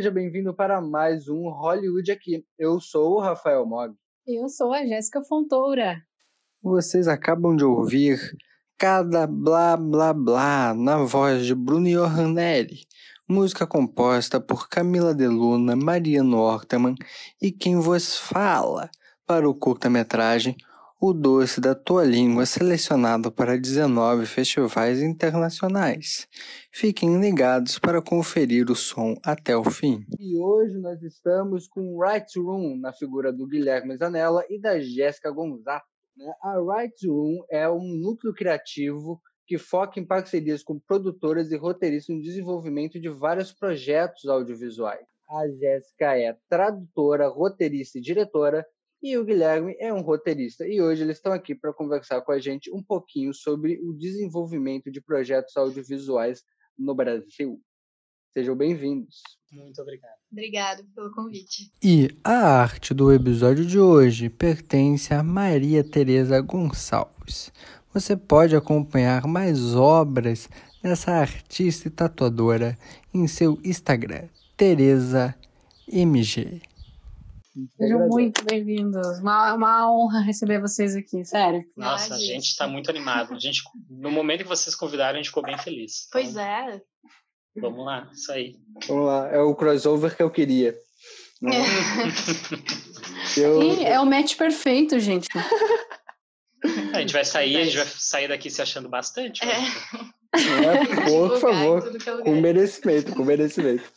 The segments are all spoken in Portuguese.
Seja bem-vindo para mais um Hollywood aqui. Eu sou o Rafael Mog. Eu sou a Jéssica Fontoura. Vocês acabam de ouvir Cada Blá Blá Blá na voz de Bruno Johanelli, música composta por Camila De Luna, Mariano Orteman e quem vos fala para o curta-metragem O Doce da Tua Língua, selecionado para 19 festivais internacionais. Fiquem ligados para conferir o som até o fim. E hoje nós estamos com Right Room, na figura do Guilherme Zanella e da Jéssica Gonzato. Né? A Right Room é um núcleo criativo que foca em parcerias com produtoras e roteiristas no desenvolvimento de vários projetos audiovisuais. A Jéssica é tradutora, roteirista e diretora, e o Guilherme é um roteirista. E hoje eles estão aqui para conversar com a gente um pouquinho sobre o desenvolvimento de projetos audiovisuais no Brasil. Sejam bem-vindos. Muito obrigado. Obrigado pelo convite. E a arte do episódio de hoje pertence a Maria Tereza Gonçalves. Você pode acompanhar mais obras dessa artista e tatuadora em seu Instagram, Tereza MG. Sejam muito bem-vindos. Uma, uma honra receber vocês aqui, sério. Nossa, a gente está muito animado. A gente, no momento que vocês convidaram, a gente ficou bem feliz. Pois então, é. Vamos lá, isso aí. Vamos lá, é o crossover que eu queria. Né? eu... é o match perfeito, gente. A gente vai sair, a gente vai sair daqui se achando bastante. É. É, por favor, é com merecimento, com merecimento.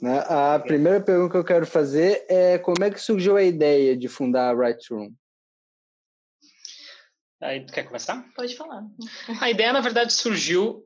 Né? A primeira pergunta que eu quero fazer é como é que surgiu a ideia de fundar a Right Room? Aí, tu quer começar? Pode falar. A ideia, na verdade, surgiu.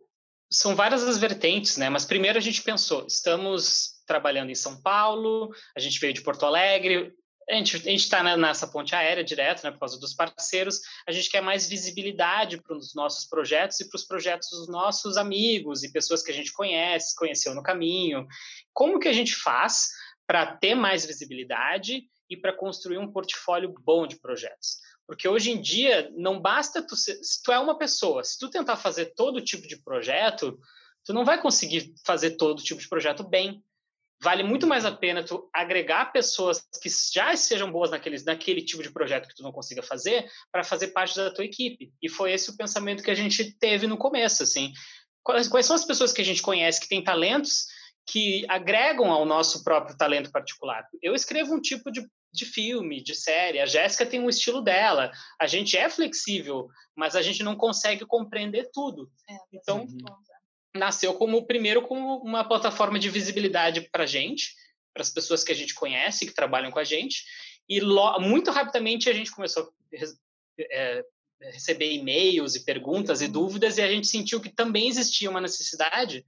São várias as vertentes, né? Mas primeiro a gente pensou: estamos trabalhando em São Paulo, a gente veio de Porto Alegre, a gente está nessa ponte aérea direto, né, por causa dos parceiros, a gente quer mais visibilidade para os nossos projetos e para os projetos dos nossos amigos e pessoas que a gente conhece, conheceu no caminho. Como que a gente faz para ter mais visibilidade e para construir um portfólio bom de projetos? Porque hoje em dia não basta tu ser, se tu é uma pessoa, se tu tentar fazer todo tipo de projeto, tu não vai conseguir fazer todo tipo de projeto bem vale muito mais a pena tu agregar pessoas que já sejam boas naquele, naquele tipo de projeto que tu não consiga fazer para fazer parte da tua equipe. E foi esse o pensamento que a gente teve no começo, assim. Quais, quais são as pessoas que a gente conhece que têm talentos que agregam ao nosso próprio talento particular? Eu escrevo um tipo de, de filme, de série, a Jéssica tem um estilo dela, a gente é flexível, mas a gente não consegue compreender tudo. É, então, nasceu como primeiro como uma plataforma de visibilidade para a gente, para as pessoas que a gente conhece, que trabalham com a gente, e muito rapidamente a gente começou a é, receber e-mails e perguntas e dúvidas, e a gente sentiu que também existia uma necessidade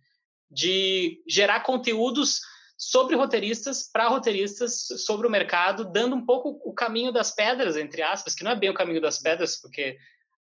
de gerar conteúdos sobre roteiristas, para roteiristas, sobre o mercado, dando um pouco o caminho das pedras, entre aspas, que não é bem o caminho das pedras, porque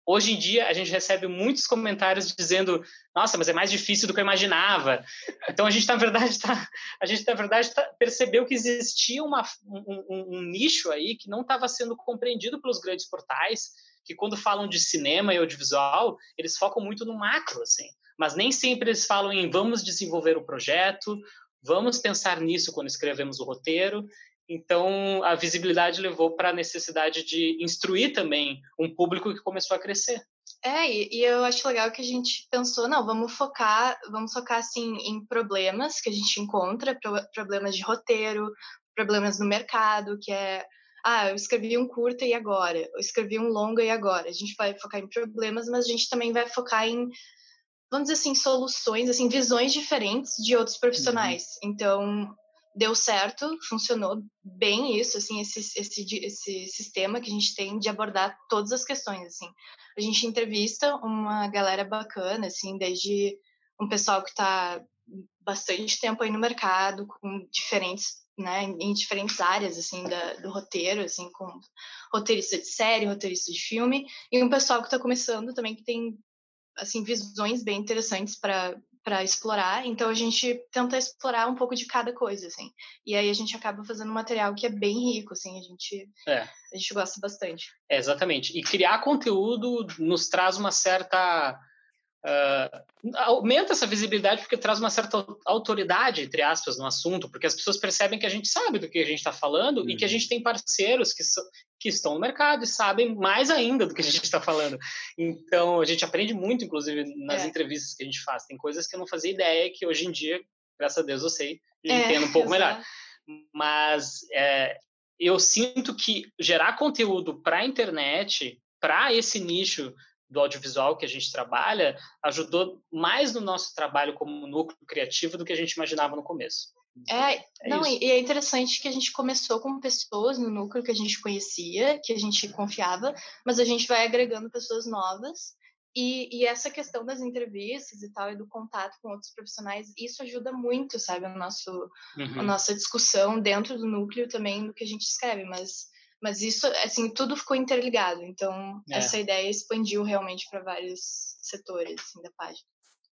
Hoje em dia, a gente recebe muitos comentários dizendo: nossa, mas é mais difícil do que eu imaginava. Então, a gente, na verdade, tá, a gente, na verdade, tá, percebeu que existia uma, um, um, um nicho aí que não estava sendo compreendido pelos grandes portais, que quando falam de cinema e audiovisual, eles focam muito no macro, assim. Mas nem sempre eles falam em vamos desenvolver o projeto, vamos pensar nisso quando escrevemos o roteiro. Então, a visibilidade levou para a necessidade de instruir também um público que começou a crescer. É, e, eu acho legal que a gente pensou, não, vamos focar, vamos focar assim em problemas que a gente encontra, problemas de roteiro, problemas no mercado, que é, ah, eu escrevi um curta e agora, eu escrevi um longa e agora. A gente vai focar em problemas, mas a gente também vai focar em vamos dizer assim, soluções, assim, visões diferentes de outros profissionais. Uhum. Então, deu certo, funcionou bem isso, assim, esse, esse, esse sistema que a gente tem de abordar todas as questões, assim. A gente entrevista uma galera bacana, assim, desde um pessoal que está bastante tempo aí no mercado, com diferentes, né, em diferentes áreas, assim, da, do roteiro, assim, com roteirista de série, roteirista de filme, e um pessoal que está começando também, que tem, assim, visões bem interessantes para para explorar, então a gente tenta explorar um pouco de cada coisa, assim. E aí a gente acaba fazendo um material que é bem rico, assim, a gente é. a gente gosta bastante. É, exatamente. E criar conteúdo nos traz uma certa uh, aumenta essa visibilidade porque traz uma certa autoridade, entre aspas, no assunto, porque as pessoas percebem que a gente sabe do que a gente está falando uhum. e que a uhum. gente tem parceiros que, que estão no mercado e sabem mais ainda do que a gente está falando. Então, a gente aprende muito, inclusive, nas é. entrevistas que a gente faz. Tem coisas que eu não fazia ideia que hoje em dia, graças a Deus, eu sei e é, entendo um pouco exato. melhor. Mas é, eu sinto que gerar conteúdo para a internet, para esse nicho do audiovisual que a gente trabalha ajudou mais no nosso trabalho como núcleo criativo do que a gente imaginava no começo. É, é não, isso. e é interessante que a gente começou com pessoas no núcleo que a gente conhecia, que a gente confiava, mas a gente vai agregando pessoas novas. E, e essa questão das entrevistas e tal, e do contato com outros profissionais, isso ajuda muito, sabe, o nosso, uhum. a nossa discussão dentro do núcleo também do que a gente escreve. Mas mas isso, assim, tudo ficou interligado. Então, é. essa ideia expandiu realmente para vários setores assim, da página.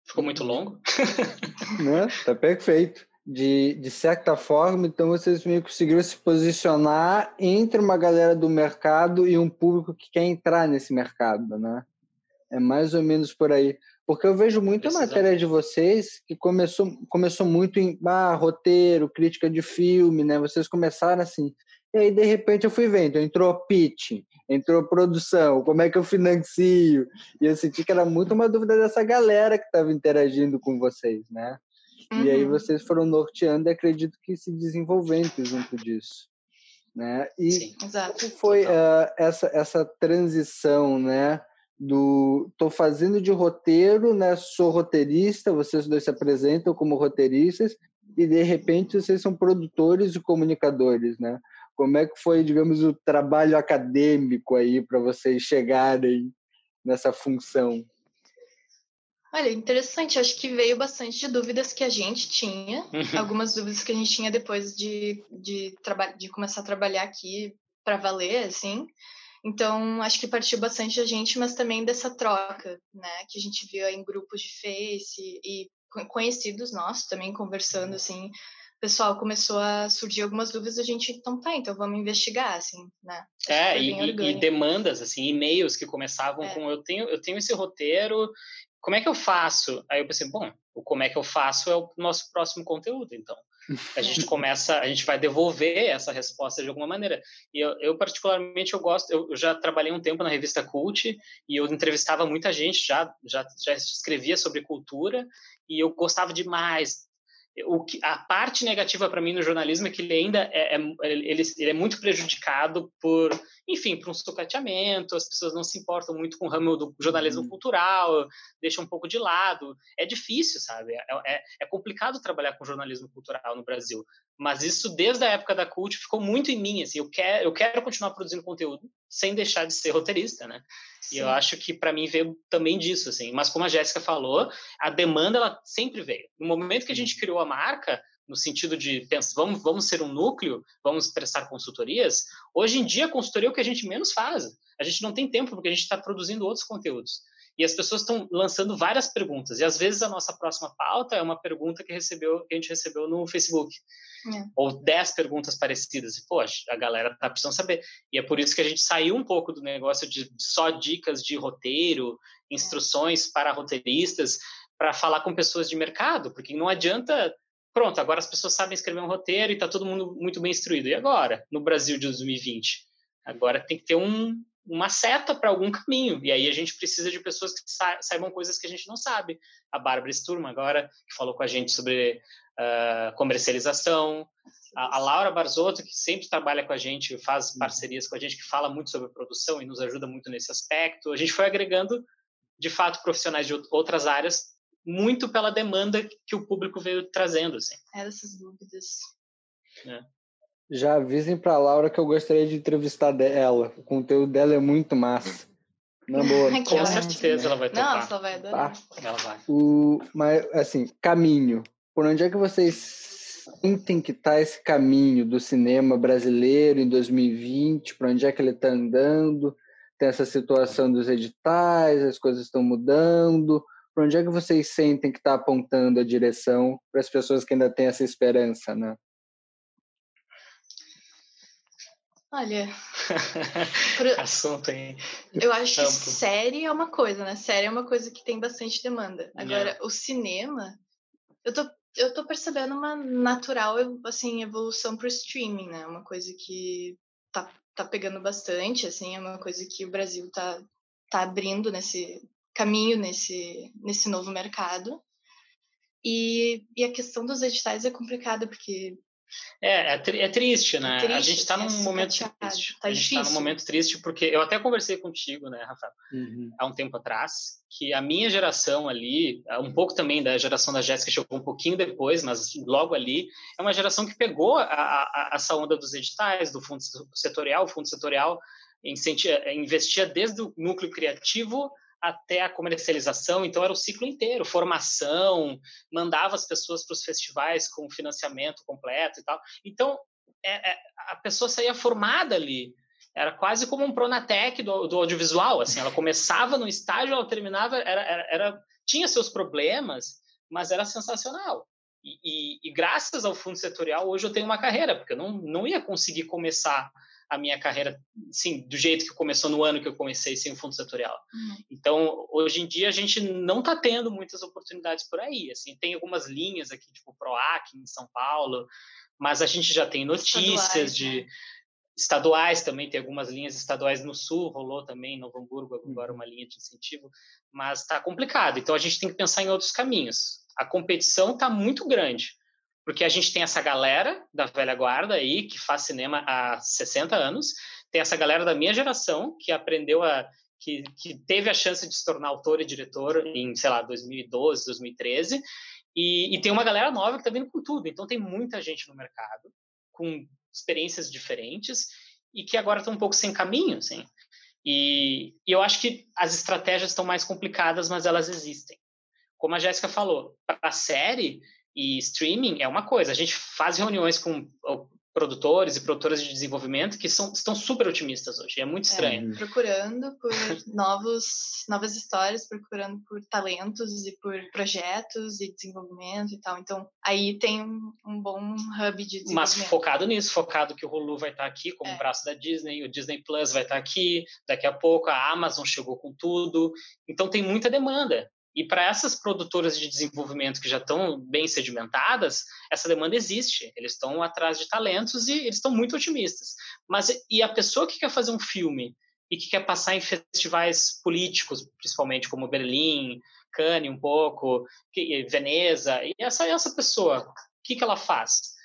Ficou muito longo? Né? Tá perfeito. De, de certa forma, então vocês meio que conseguiram se posicionar entre uma galera do mercado e um público que quer entrar nesse mercado, né? É mais ou menos por aí. Porque eu vejo muita matéria de vocês que começou, começou muito em ah, roteiro, crítica de filme, né? Vocês começaram assim, e aí, de repente, eu fui vendo, entrou pitch, entrou produção, como é que eu financio? E eu senti que era muito uma dúvida dessa galera que estava interagindo com vocês, né? Uhum. E aí uhum. vocês foram norteando e acredito que se desenvolvendo junto disso. Né? E Sim, exato. como foi uh, essa, essa transição, né? Do tô fazendo de roteiro, né? Sou roteirista, vocês dois se apresentam como roteiristas e de repente vocês são produtores e comunicadores, né? Como é que foi, digamos, o trabalho acadêmico aí para vocês chegarem nessa função? Olha, interessante. Acho que veio bastante de dúvidas que a gente tinha, uhum. algumas dúvidas que a gente tinha depois de, de, de começar a trabalhar aqui para valer, assim. Então, acho que partiu bastante da gente, mas também dessa troca, né? Que a gente viu em grupos de Face e conhecidos nossos também conversando, assim, pessoal começou a surgir algumas dúvidas, a gente, então tá, então vamos investigar, assim, né? é, e, e, demandas, assim, e-mails que começavam é. com, eu tenho, eu tenho esse roteiro, como é que eu faço? Aí eu pensei, bom, o como é que eu faço é o nosso próximo conteúdo, então. A gente começa, a gente vai devolver essa resposta de alguma maneira. E eu, eu particularmente, eu gosto, eu, eu, já trabalhei um tempo na revista Cult e eu entrevistava muita gente, já, já, já escrevia sobre cultura e eu gostava demais o que, a parte negativa para mim no jornalismo é que ele ainda é, é ele, ele, é muito prejudicado por, enfim, por um sucateamento, as pessoas não se importam muito com o ramo do jornalismo uhum. cultural, deixam um pouco de lado. É difícil, sabe? É, é, é, complicado trabalhar com jornalismo cultural no Brasil. Mas isso, desde a época da Cult, ficou muito em mim. Assim, eu, quero, eu quero continuar produzindo conteúdo sem deixar de ser roteirista, né? Sim. E eu acho que para mim veio também disso, assim. Mas como a Jéssica falou, a demanda ela sempre veio. No momento que a gente criou a marca, no sentido de vamos, vamos ser um núcleo, vamos prestar consultorias. Hoje em dia, consultoria é o que a gente menos faz. A gente não tem tempo porque a gente está produzindo outros conteúdos. E as pessoas estão lançando várias perguntas. E às vezes a nossa próxima pauta é uma pergunta que, recebeu, que a gente recebeu no Facebook. É. Ou dez perguntas parecidas. E, poxa, a galera tá precisando saber. E é por isso que a gente saiu um pouco do negócio de só dicas de roteiro, instruções é. para roteiristas, para falar com pessoas de mercado, porque não adianta. Pronto, agora as pessoas sabem escrever um roteiro e está todo mundo muito bem instruído. E agora, no Brasil de 2020? Agora tem que ter um, uma seta para algum caminho. E aí a gente precisa de pessoas que sa saibam coisas que a gente não sabe. A Bárbara Sturma, agora, que falou com a gente sobre uh, comercialização. A, a, Laura Barzotto, que sempre trabalha com a gente, faz uhum. parcerias com a gente, que fala muito sobre produção e nos ajuda muito nesse aspecto. A gente foi agregando, de fato, profissionais de outras áreas, muito pela demanda que o público veio trazendo. Assim. É, essas dúvidas. É. Já avisem para Laura que eu gostaria de entrevistar ela. O conteúdo dela é muito massa. Na boa. Com certeza ela vai tocar. Não, ela vai adorar. Tá? Ela vai. O, mas, assim, caminho. Por onde é que vocês sentem que está esse caminho do cinema brasileiro em 2020? Por onde é que ele está andando? Tem essa situação dos editais, as coisas estão mudando. Por onde é que vocês sentem que está apontando a direção para as pessoas que ainda têm essa esperança, né? Olha, pro... assunto hein? Eu acho Amplo. que série é uma coisa, né? Série é uma coisa que tem bastante demanda. Agora, é. o cinema, eu tô, eu tô percebendo uma natural assim, evolução pro streaming, né? Uma coisa que tá, tá pegando bastante, assim, é uma coisa que o Brasil tá, tá abrindo nesse caminho, nesse, nesse novo mercado. E, e a questão dos editais é complicada, porque é, é, é, triste, né? É triste, a gente está num é momento triste. Tá a gente está num momento triste porque eu até conversei contigo, né, Rafael, uhum. há um tempo atrás, que a minha geração ali, um pouco também da geração da Jéssica, chegou um pouquinho depois, mas logo ali, é uma geração que pegou a, a, essa onda dos editais, do fundo setorial, o fundo setorial investia desde o núcleo criativo até a comercialização, então era o ciclo inteiro, formação, mandava as pessoas para os festivais com financiamento completo e tal. Então, é, é, a pessoa saía formada ali, era quase como um Pronatec do, do audiovisual, assim, ela começava no estágio, ela terminava, era, era, era tinha seus problemas, mas era sensacional. E, e, e, graças ao fundo setorial, hoje eu tenho uma carreira, porque eu não, não ia conseguir começar a minha carreira, sim, do jeito que começou no ano que eu comecei, sem o fundo setorial. Uhum. Então, hoje em dia, a gente não está tendo muitas oportunidades por aí. Assim, tem algumas linhas aqui, tipo PROAC em São Paulo, mas a gente já tem notícias estaduais, de... Né? Estaduais também, tem algumas linhas estaduais no Sul, rolou também, em Novo Hamburgo, agora uhum. uma linha de incentivo, mas está complicado. Então, a gente tem que pensar em outros caminhos. A competição está muito grande porque a gente tem essa galera da velha guarda aí, que faz cinema há 60 anos, tem essa galera da minha geração, que aprendeu a. que, que teve a chance de se tornar autor e diretor em, sei lá, 2012, 2013, e, e tem uma galera nova que está vindo com tudo. Então, tem muita gente no mercado, com experiências diferentes, e que agora estão um pouco sem caminho, assim. E, e eu acho que as estratégias estão mais complicadas, mas elas existem. Como a Jéssica falou, para a série, e streaming é uma coisa. A gente faz reuniões com produtores e produtoras de desenvolvimento que são, estão super otimistas hoje. É muito é, estranho. É, procurando por novos, novas histórias, procurando por talentos e por projetos e desenvolvimento e tal. Então, aí tem um, um bom hub de desenvolvimento. Mas focado nisso, focado que o Hulu vai estar aqui como é. braço da Disney, o Disney Plus vai estar aqui, daqui a pouco a Amazon chegou com tudo. Então, tem muita demanda. E para essas produtoras de desenvolvimento que já estão bem sedimentadas, essa demanda existe. Eles estão atrás de talentos e eles estão muito otimistas. Mas e a pessoa que quer fazer um filme e que quer passar em festivais políticos, principalmente como Berlim, Cannes um pouco, Veneza, e essa essa pessoa, o que que ela faz?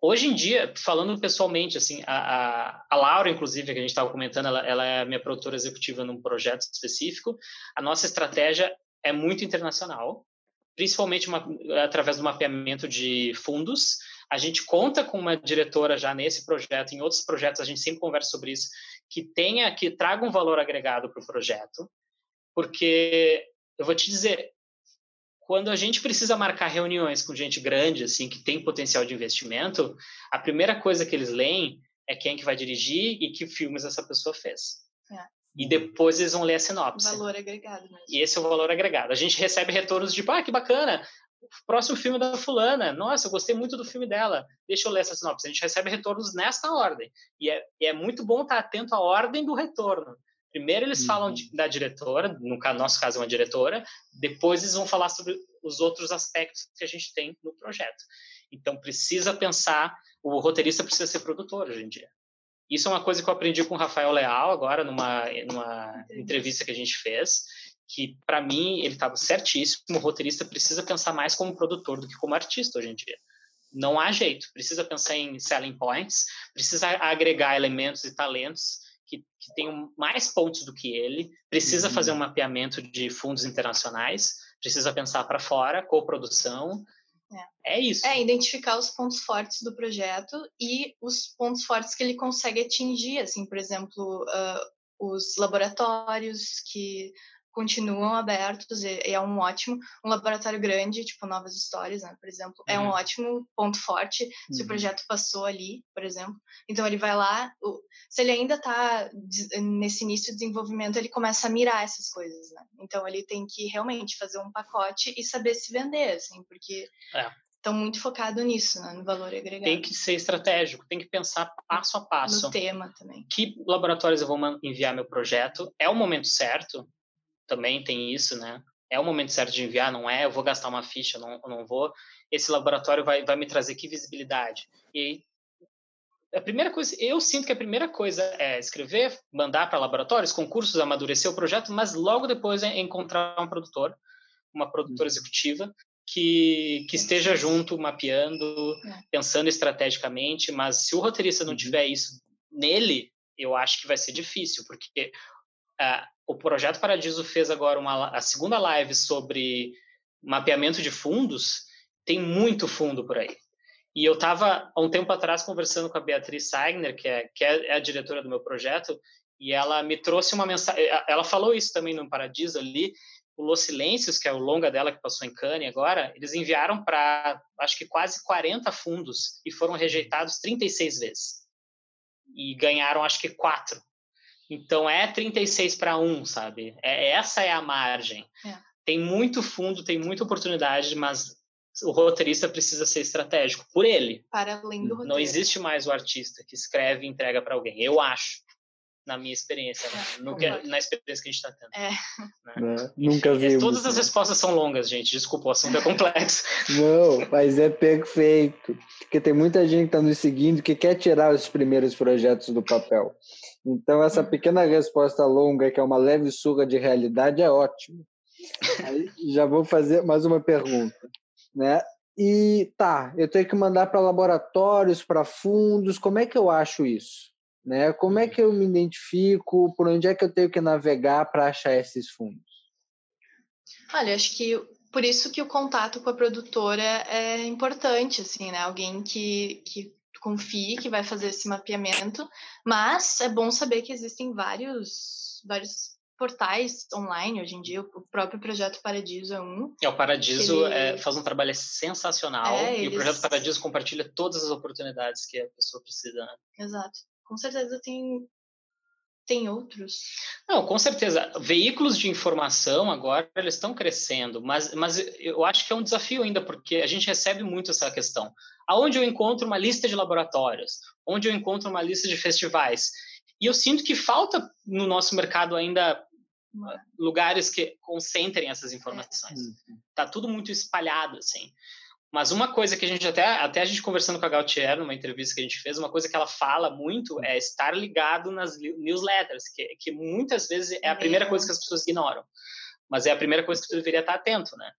Hoje em dia, falando pessoalmente, assim, a, a, a Laura, inclusive, que a gente estava comentando, ela, ela é minha produtora executiva num projeto específico. A nossa estratégia é muito internacional, principalmente uma, através do mapeamento de fundos. A gente conta com uma diretora já nesse projeto, em outros projetos a gente sempre conversa sobre isso, que tenha, que traga um valor agregado para o projeto, porque eu vou te dizer, quando a gente precisa marcar reuniões com gente grande, assim, que tem potencial de investimento, a primeira coisa que eles leem é quem que vai dirigir e que filmes essa pessoa fez. É e depois eles vão ler a sinopse. Valor agregado mesmo. E esse é o valor agregado. A gente recebe retornos de, ah, que bacana, próximo filme da fulana, nossa, eu gostei muito do filme dela, deixa eu ler essa sinopse. A gente recebe retornos nesta ordem. E é, e é muito bom estar atento à ordem do retorno. Primeiro eles uhum. falam de, da diretora, no nosso caso é uma diretora, depois eles vão falar sobre os outros aspectos que a gente tem no projeto. Então precisa pensar, o roteirista precisa ser produtor hoje em dia. Isso é uma coisa que eu aprendi com o Rafael Leal agora, numa, numa entrevista que a gente fez, que para mim ele estava certíssimo, o roteirista precisa pensar mais como produtor do que como artista hoje em dia. Não há jeito, precisa pensar em selling points, precisa agregar elementos e talentos que, que tenham mais pontos do que ele, precisa uhum. fazer um mapeamento de fundos internacionais, precisa pensar para fora, coprodução, é. isso. É, identificar os pontos fortes do projeto e os pontos fortes que ele consegue atingir, assim, por exemplo, uh, os laboratórios que continuam abertos e é um ótimo um laboratório grande tipo novas histórias né por exemplo uhum. é um uhum. ótimo ponto forte se uhum. o projeto passou ali por exemplo então ele vai lá se ele ainda está nesse início de desenvolvimento ele começa a mirar essas coisas né então ele tem que realmente fazer um pacote e saber se vender assim porque é. estão muito focados nisso, né, no valor agregado. Tem que ser estratégico, tem que pensar passo a passo. No tema também. Que laboratórios eu vou enviar meu projeto? É o momento certo? Também tem isso, né? É o momento certo de enviar, não é? Eu vou gastar uma ficha, não, não vou. Esse laboratório vai, vai me trazer que visibilidade? E a primeira coisa, eu sinto que a primeira coisa é escrever, mandar para laboratórios, concursos, amadurecer o projeto, mas logo depois é encontrar um produtor, uma produtora uhum. executiva que, que esteja junto, mapeando, é. pensando estrategicamente, mas se o roteirista não uhum. tiver isso nele, eu acho que vai ser difícil, porque uh, o Projeto Paradiso fez agora uma, a segunda live sobre mapeamento de fundos, tem muito fundo por aí. E eu estava, há um tempo atrás, conversando com a Beatriz Sagner, que é, que é a diretora do meu projeto, e ela me trouxe uma mensagem. Ela falou isso também no Paradiso ali. O Los Silêncios, que é o longa dela que passou em Cannes agora, eles enviaram para, acho que quase 40 fundos e foram rejeitados 36 vezes. E ganharam, acho que, quatro. Então é 36 para 1, sabe? É, essa é a margem. É. Tem muito fundo, tem muita oportunidade, mas o roteirista precisa ser estratégico por ele. Para além do roteiro. Não existe mais o artista que escreve e entrega para alguém. Eu acho, na minha experiência, né? é, no que, na experiência que a gente está tendo. É. Né? É, nunca vi. Todas as respostas são longas, gente. Desculpa, o assunto é complexo. Não, mas é perfeito. Porque tem muita gente que está nos seguindo que quer tirar os primeiros projetos do papel. Então, essa pequena resposta longa, que é uma leve surra de realidade, é ótimo. Aí, já vou fazer mais uma pergunta né? E tá, eu tenho que mandar para laboratórios, para fundos, como é que eu acho isso? Né? Como é que eu me identifico? Por onde é que eu tenho que navegar para achar esses fundos? Olha, acho que por isso que o contato com a produtora é importante, assim, né? Alguém que, que confie que vai fazer esse mapeamento, mas é bom saber que existem vários, vários portais online hoje em dia, o próprio Projeto Paradiso é um. É, o Paradiso ele... é, faz um trabalho sensacional é, e eles... o Projeto Paradiso compartilha todas as oportunidades que a pessoa precisa. Né? Exato. Com certeza tem, tem outros. Não, com certeza. Veículos de informação agora eles estão crescendo, mas, mas eu acho que é um desafio ainda, porque a gente recebe muito essa questão. Aonde eu encontro uma lista de laboratórios? Onde eu encontro uma lista de festivais? E eu sinto que falta no nosso mercado ainda lugares que concentrem essas informações. É. Tá tudo muito espalhado, assim. Mas uma coisa que a gente até até a gente conversando com a Gautier numa entrevista que a gente fez, uma coisa que ela fala muito é estar ligado nas newsletters, que, que muitas vezes é a primeira coisa que as pessoas ignoram, mas é a primeira coisa que tu deveria estar atento, né?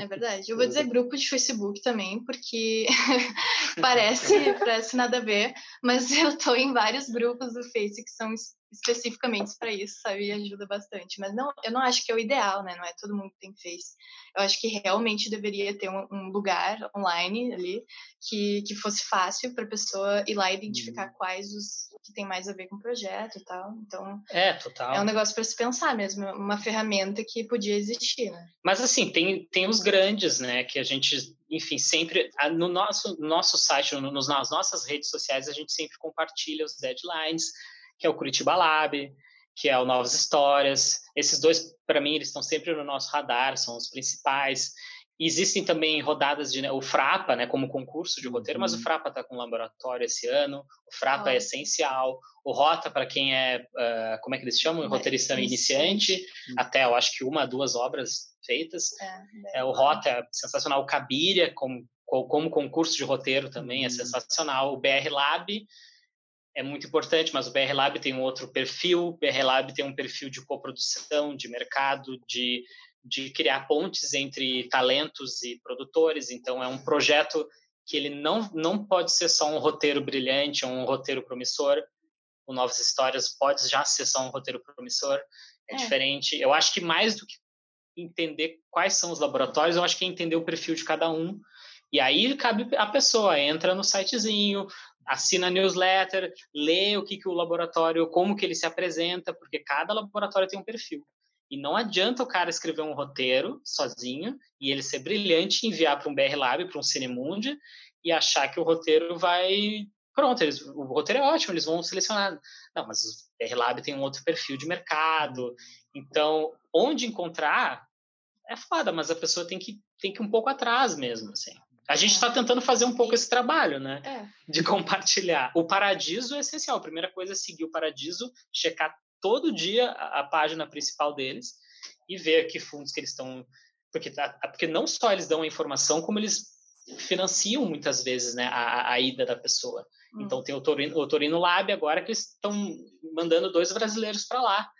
É verdade. Eu vou dizer grupo de Facebook também, porque parece, parece nada a ver, mas eu tô em vários grupos do Face que são especificamente para isso, sabe? E ajuda bastante. Mas não, eu não acho que é o ideal, né? Não é todo mundo que tem Face. Eu acho que realmente deveria ter um, um lugar online ali que, que fosse fácil para a pessoa ir lá identificar uhum. quais os que tem mais a ver com o projeto e tal. Então, é, total. É um negócio para se pensar mesmo, uma ferramenta que podia existir, né? Mas assim, tem, tem os grandes, né, que a gente enfim, sempre no nosso nosso site, no, nas nossas redes sociais, a gente sempre compartilha os deadlines, que é o Curitiba Lab, que é o Novas Histórias. Esses dois, para mim, eles estão sempre no nosso radar, são os principais. Existem também rodadas de né, o Frapa, né, como concurso de roteiro, uhum. mas o uhum. Frapa está com laboratório esse ano. O Frapa é essencial. O Rota para quem é, uh, como é que eles chamam, é, roteirista iniciante, uhum. até eu acho que uma, duas obras feitas. É, é o Rota é sensacional. O Cabiria como como concurso de roteiro também é uhum. é sensacional. O BR Lab é muito importante, mas o BR Lab tem um outro perfil. O BR Lab tem um perfil de coprodução, de mercado, de, de criar pontes entre talentos e produtores. Então, é um projeto que ele não, não pode ser só um roteiro brilhante, um roteiro promissor. O Novas Histórias pode já ser só um roteiro promissor. É, é. diferente. Eu acho que mais do que entender quais são os laboratórios, eu acho que é entender o perfil de cada um. E aí cabe a pessoa, entra no sitezinho, assina a newsletter, lê o que, que o laboratório, como que ele se apresenta, porque cada laboratório tem um perfil. E não adianta o cara escrever um roteiro sozinho e ele ser brilhante, enviar para um BR Lab, para um Cinemundi e achar que o roteiro vai. Pronto, eles, o roteiro é ótimo, eles vão selecionar. Não, mas o BR Lab tem um outro perfil de mercado. Então, onde encontrar é foda, mas a pessoa tem que, tem que ir um pouco atrás mesmo, assim. A gente está é. tentando fazer um pouco esse trabalho, né? É. De compartilhar. O Paradiso é essencial. A primeira coisa é seguir o Paradiso, checar todo dia a, a página principal deles e ver que fundos que eles estão. Porque, tá, porque não só eles dão a informação, como eles financiam muitas vezes né, a, a ida da pessoa. Hum. Então tem o Torino, o Torino Lab agora que estão mandando dois brasileiros para lá.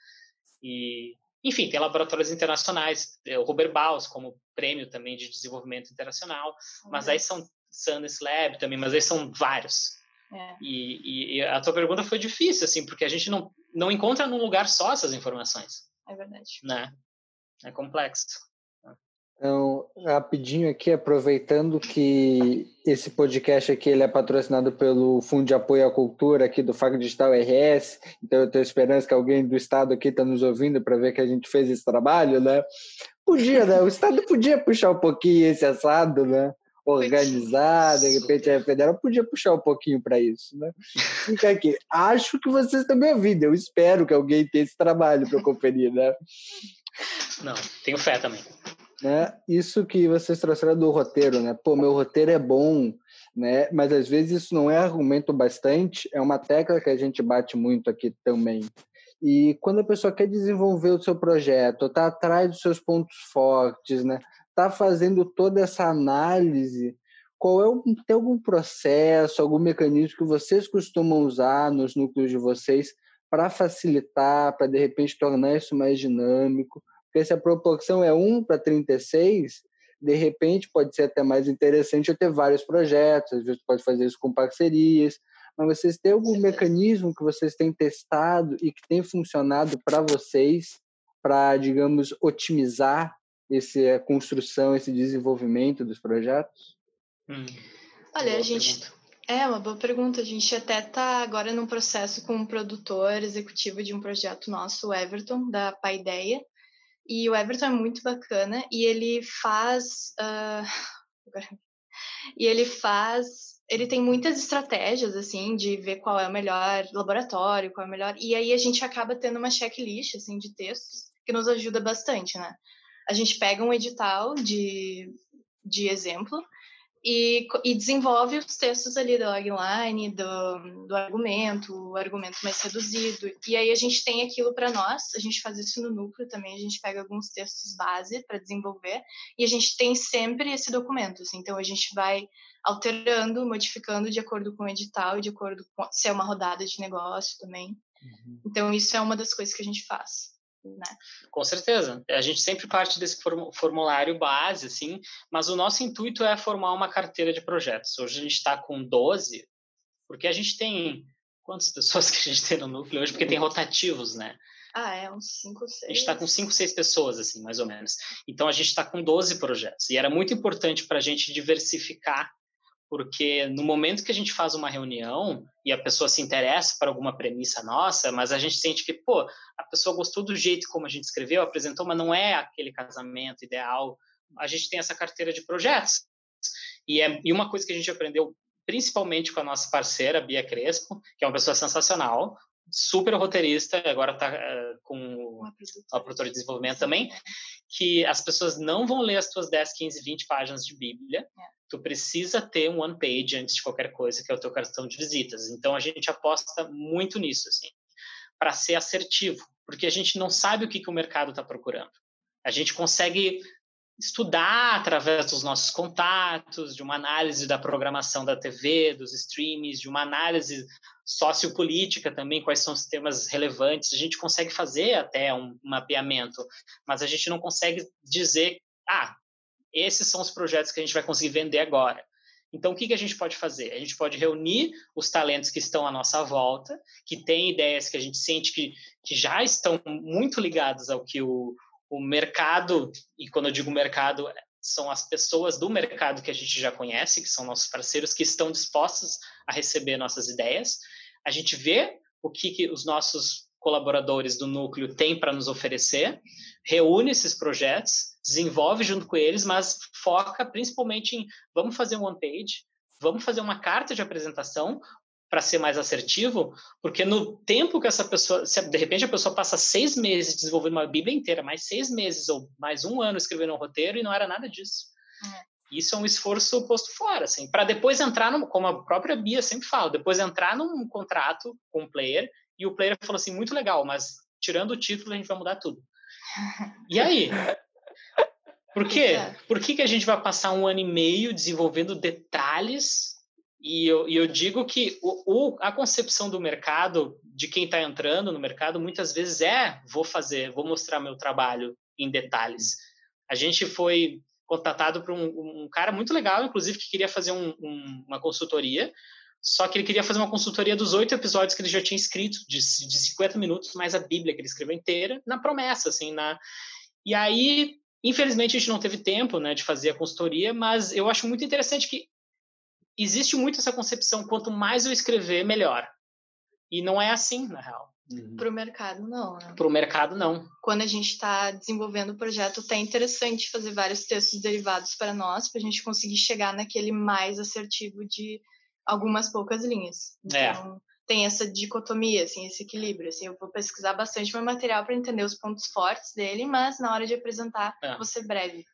E, enfim, tem laboratórios internacionais, o Robert Baus como prêmio também de desenvolvimento internacional, mas aí são Sanders Lab também, mas aí são vários. É. E, e, a tua pergunta foi difícil, assim, porque a gente não, não encontra num lugar só essas informações. É verdade. Né? É complexo. Então, rapidinho aqui, aproveitando que esse podcast aqui ele é patrocinado pelo Fundo de Apoio à Cultura aqui do Fago Digital RS, então eu tenho esperança que alguém do Estado aqui está nos ouvindo para ver que a gente fez esse trabalho, né? Podia, né? O Estado podia puxar um pouquinho esse assado, né? Organizado, de repente a federal podia puxar um pouquinho para isso, né? Fica aqui. Acho que vocês estão me ouvindo, eu espero que alguém tenha esse trabalho para conferir, né? Não, tenho fé também né? Isso que vocês trouxeram do roteiro, né? Pô, meu roteiro é bom, né? Mas às vezes isso não é argumento bastante, é uma tecla que a gente bate muito aqui também. E quando a pessoa quer desenvolver o seu projeto, tá atrás dos seus pontos fortes, né? Tá fazendo toda essa análise, qual é o, tem algum processo, algum mecanismo que vocês costumam usar nos núcleos de vocês para facilitar, para de repente tornar isso mais dinâmico? Porque se a proporção é 1 para 36, de repente pode ser até mais interessante eu ter vários projetos, às vezes pode fazer isso com parcerias, mas vocês têm algum mecanismo que vocês têm testado e que tem funcionado para vocês para, digamos, otimizar esse, a construção, esse desenvolvimento dos projetos? Hum, Olha, a gente pergunta. é uma boa pergunta. A gente até está agora num processo com um produtor executivo de um projeto nosso, o Everton, da Paideia. E o Everton é muito bacana e ele faz. Uh... e ele faz. Ele tem muitas estratégias, assim, de ver qual é o melhor laboratório, qual é o melhor. E aí a gente acaba tendo uma checklist, assim, de textos que nos ajuda bastante, né? A gente pega um edital de, de exemplo e, e desenvolve os textos ali da logline, do, do argumento, o argumento mais reduzido. E aí a gente tem aquilo para nós, a gente faz isso no núcleo também, a gente pega alguns textos base para desenvolver e a gente tem sempre esse documento. Assim, então a gente vai alterando, modificando de acordo com o edital e de acordo com se é uma rodada de negócio também. Uhum. Então isso é uma das coisas que a gente faz. Né? Com certeza. A gente sempre parte desse formulário base, assim, mas o nosso intuito é formar uma carteira de projetos. Hoje a gente está com 12, porque a gente tem. Quantas pessoas que a gente tem no núcleo hoje? Porque tem rotativos, né? Ah, é, uns 5, 6. A gente está com 5, 6 pessoas, assim, mais ou menos. Então a gente está com 12 projetos. E era muito importante para a gente diversificar porque no momento que a gente faz uma reunião e a pessoa se interessa por alguma premissa nossa, mas a gente sente que, pô, a pessoa gostou do jeito como a gente escreveu, apresentou, mas não é aquele casamento ideal, a gente tem essa carteira de projetos. E, é, e uma coisa que a gente aprendeu, principalmente com a nossa parceira, Bia Crespo, que é uma pessoa sensacional, super roteirista, agora está uh, eh, com a produtora de desenvolvimento também, que as pessoas não vão ler as tuas 10, 15, 20 páginas de Bíblia, é tu precisa ter um one page antes de qualquer coisa, que é o teu cartão de visitas. Então a gente aposta muito nisso, assim, para ser assertivo, porque a gente não sabe o que, que o mercado está procurando. A gente consegue estudar através dos nossos contatos, de uma análise da programação da TV, dos streams, de uma análise sociopolítica também, quais são os temas relevantes. A gente consegue fazer até um mapeamento, mas a gente não consegue dizer, ah, esses são os projetos que a gente vai conseguir vender agora. Então, o que, que a gente pode fazer? A gente pode reunir os talentos que estão à nossa volta, que têm ideias que a gente sente que, que já estão muito ligados ao que o, o mercado, e quando eu digo mercado, são as pessoas do mercado que a gente já conhece, que são nossos parceiros, que estão dispostos a receber nossas ideias. A gente vê o que, que os nossos colaboradores do núcleo têm para nos oferecer, reúne esses projetos, desenvolve junto com eles, mas foca principalmente em vamos fazer um one page, vamos fazer uma carta de apresentação para ser mais assertivo, porque no tempo que essa pessoa, se de repente a pessoa passa seis meses desenvolvendo uma Bíblia inteira, mais seis meses ou mais um ano escrevendo um roteiro e não era nada disso. É. Isso é um esforço posto fora, assim, para depois entrar, no, como a própria Bia sempre fala, depois entrar num contrato com o player e o player falou assim, muito legal, mas tirando o título a gente vai mudar tudo. E aí? Por quê? É. Por que, que a gente vai passar um ano e meio desenvolvendo detalhes? E eu, e eu digo que o, o, a concepção do mercado, de quem está entrando no mercado, muitas vezes é: vou fazer, vou mostrar meu trabalho em detalhes. A gente foi contatado por um, um cara muito legal, inclusive, que queria fazer um, um, uma consultoria, só que ele queria fazer uma consultoria dos oito episódios que ele já tinha escrito, de, de 50 minutos, mais a Bíblia que ele escreveu inteira, na promessa, assim, na... E aí, infelizmente, a gente não teve tempo, né, de fazer a consultoria, mas eu acho muito interessante que existe muito essa concepção, quanto mais eu escrever, melhor. E não é assim, na real. Uhum. Para o mercado, não. Né? Para o mercado, não. Quando a gente está desenvolvendo o projeto, tá interessante fazer vários textos derivados para nós, para a gente conseguir chegar naquele mais assertivo de algumas poucas linhas. É. Então, é. Tem essa dicotomia, assim, esse equilíbrio. Assim, eu vou pesquisar bastante meu material para entender os pontos fortes dele, mas na hora de apresentar, é. vou ser breve.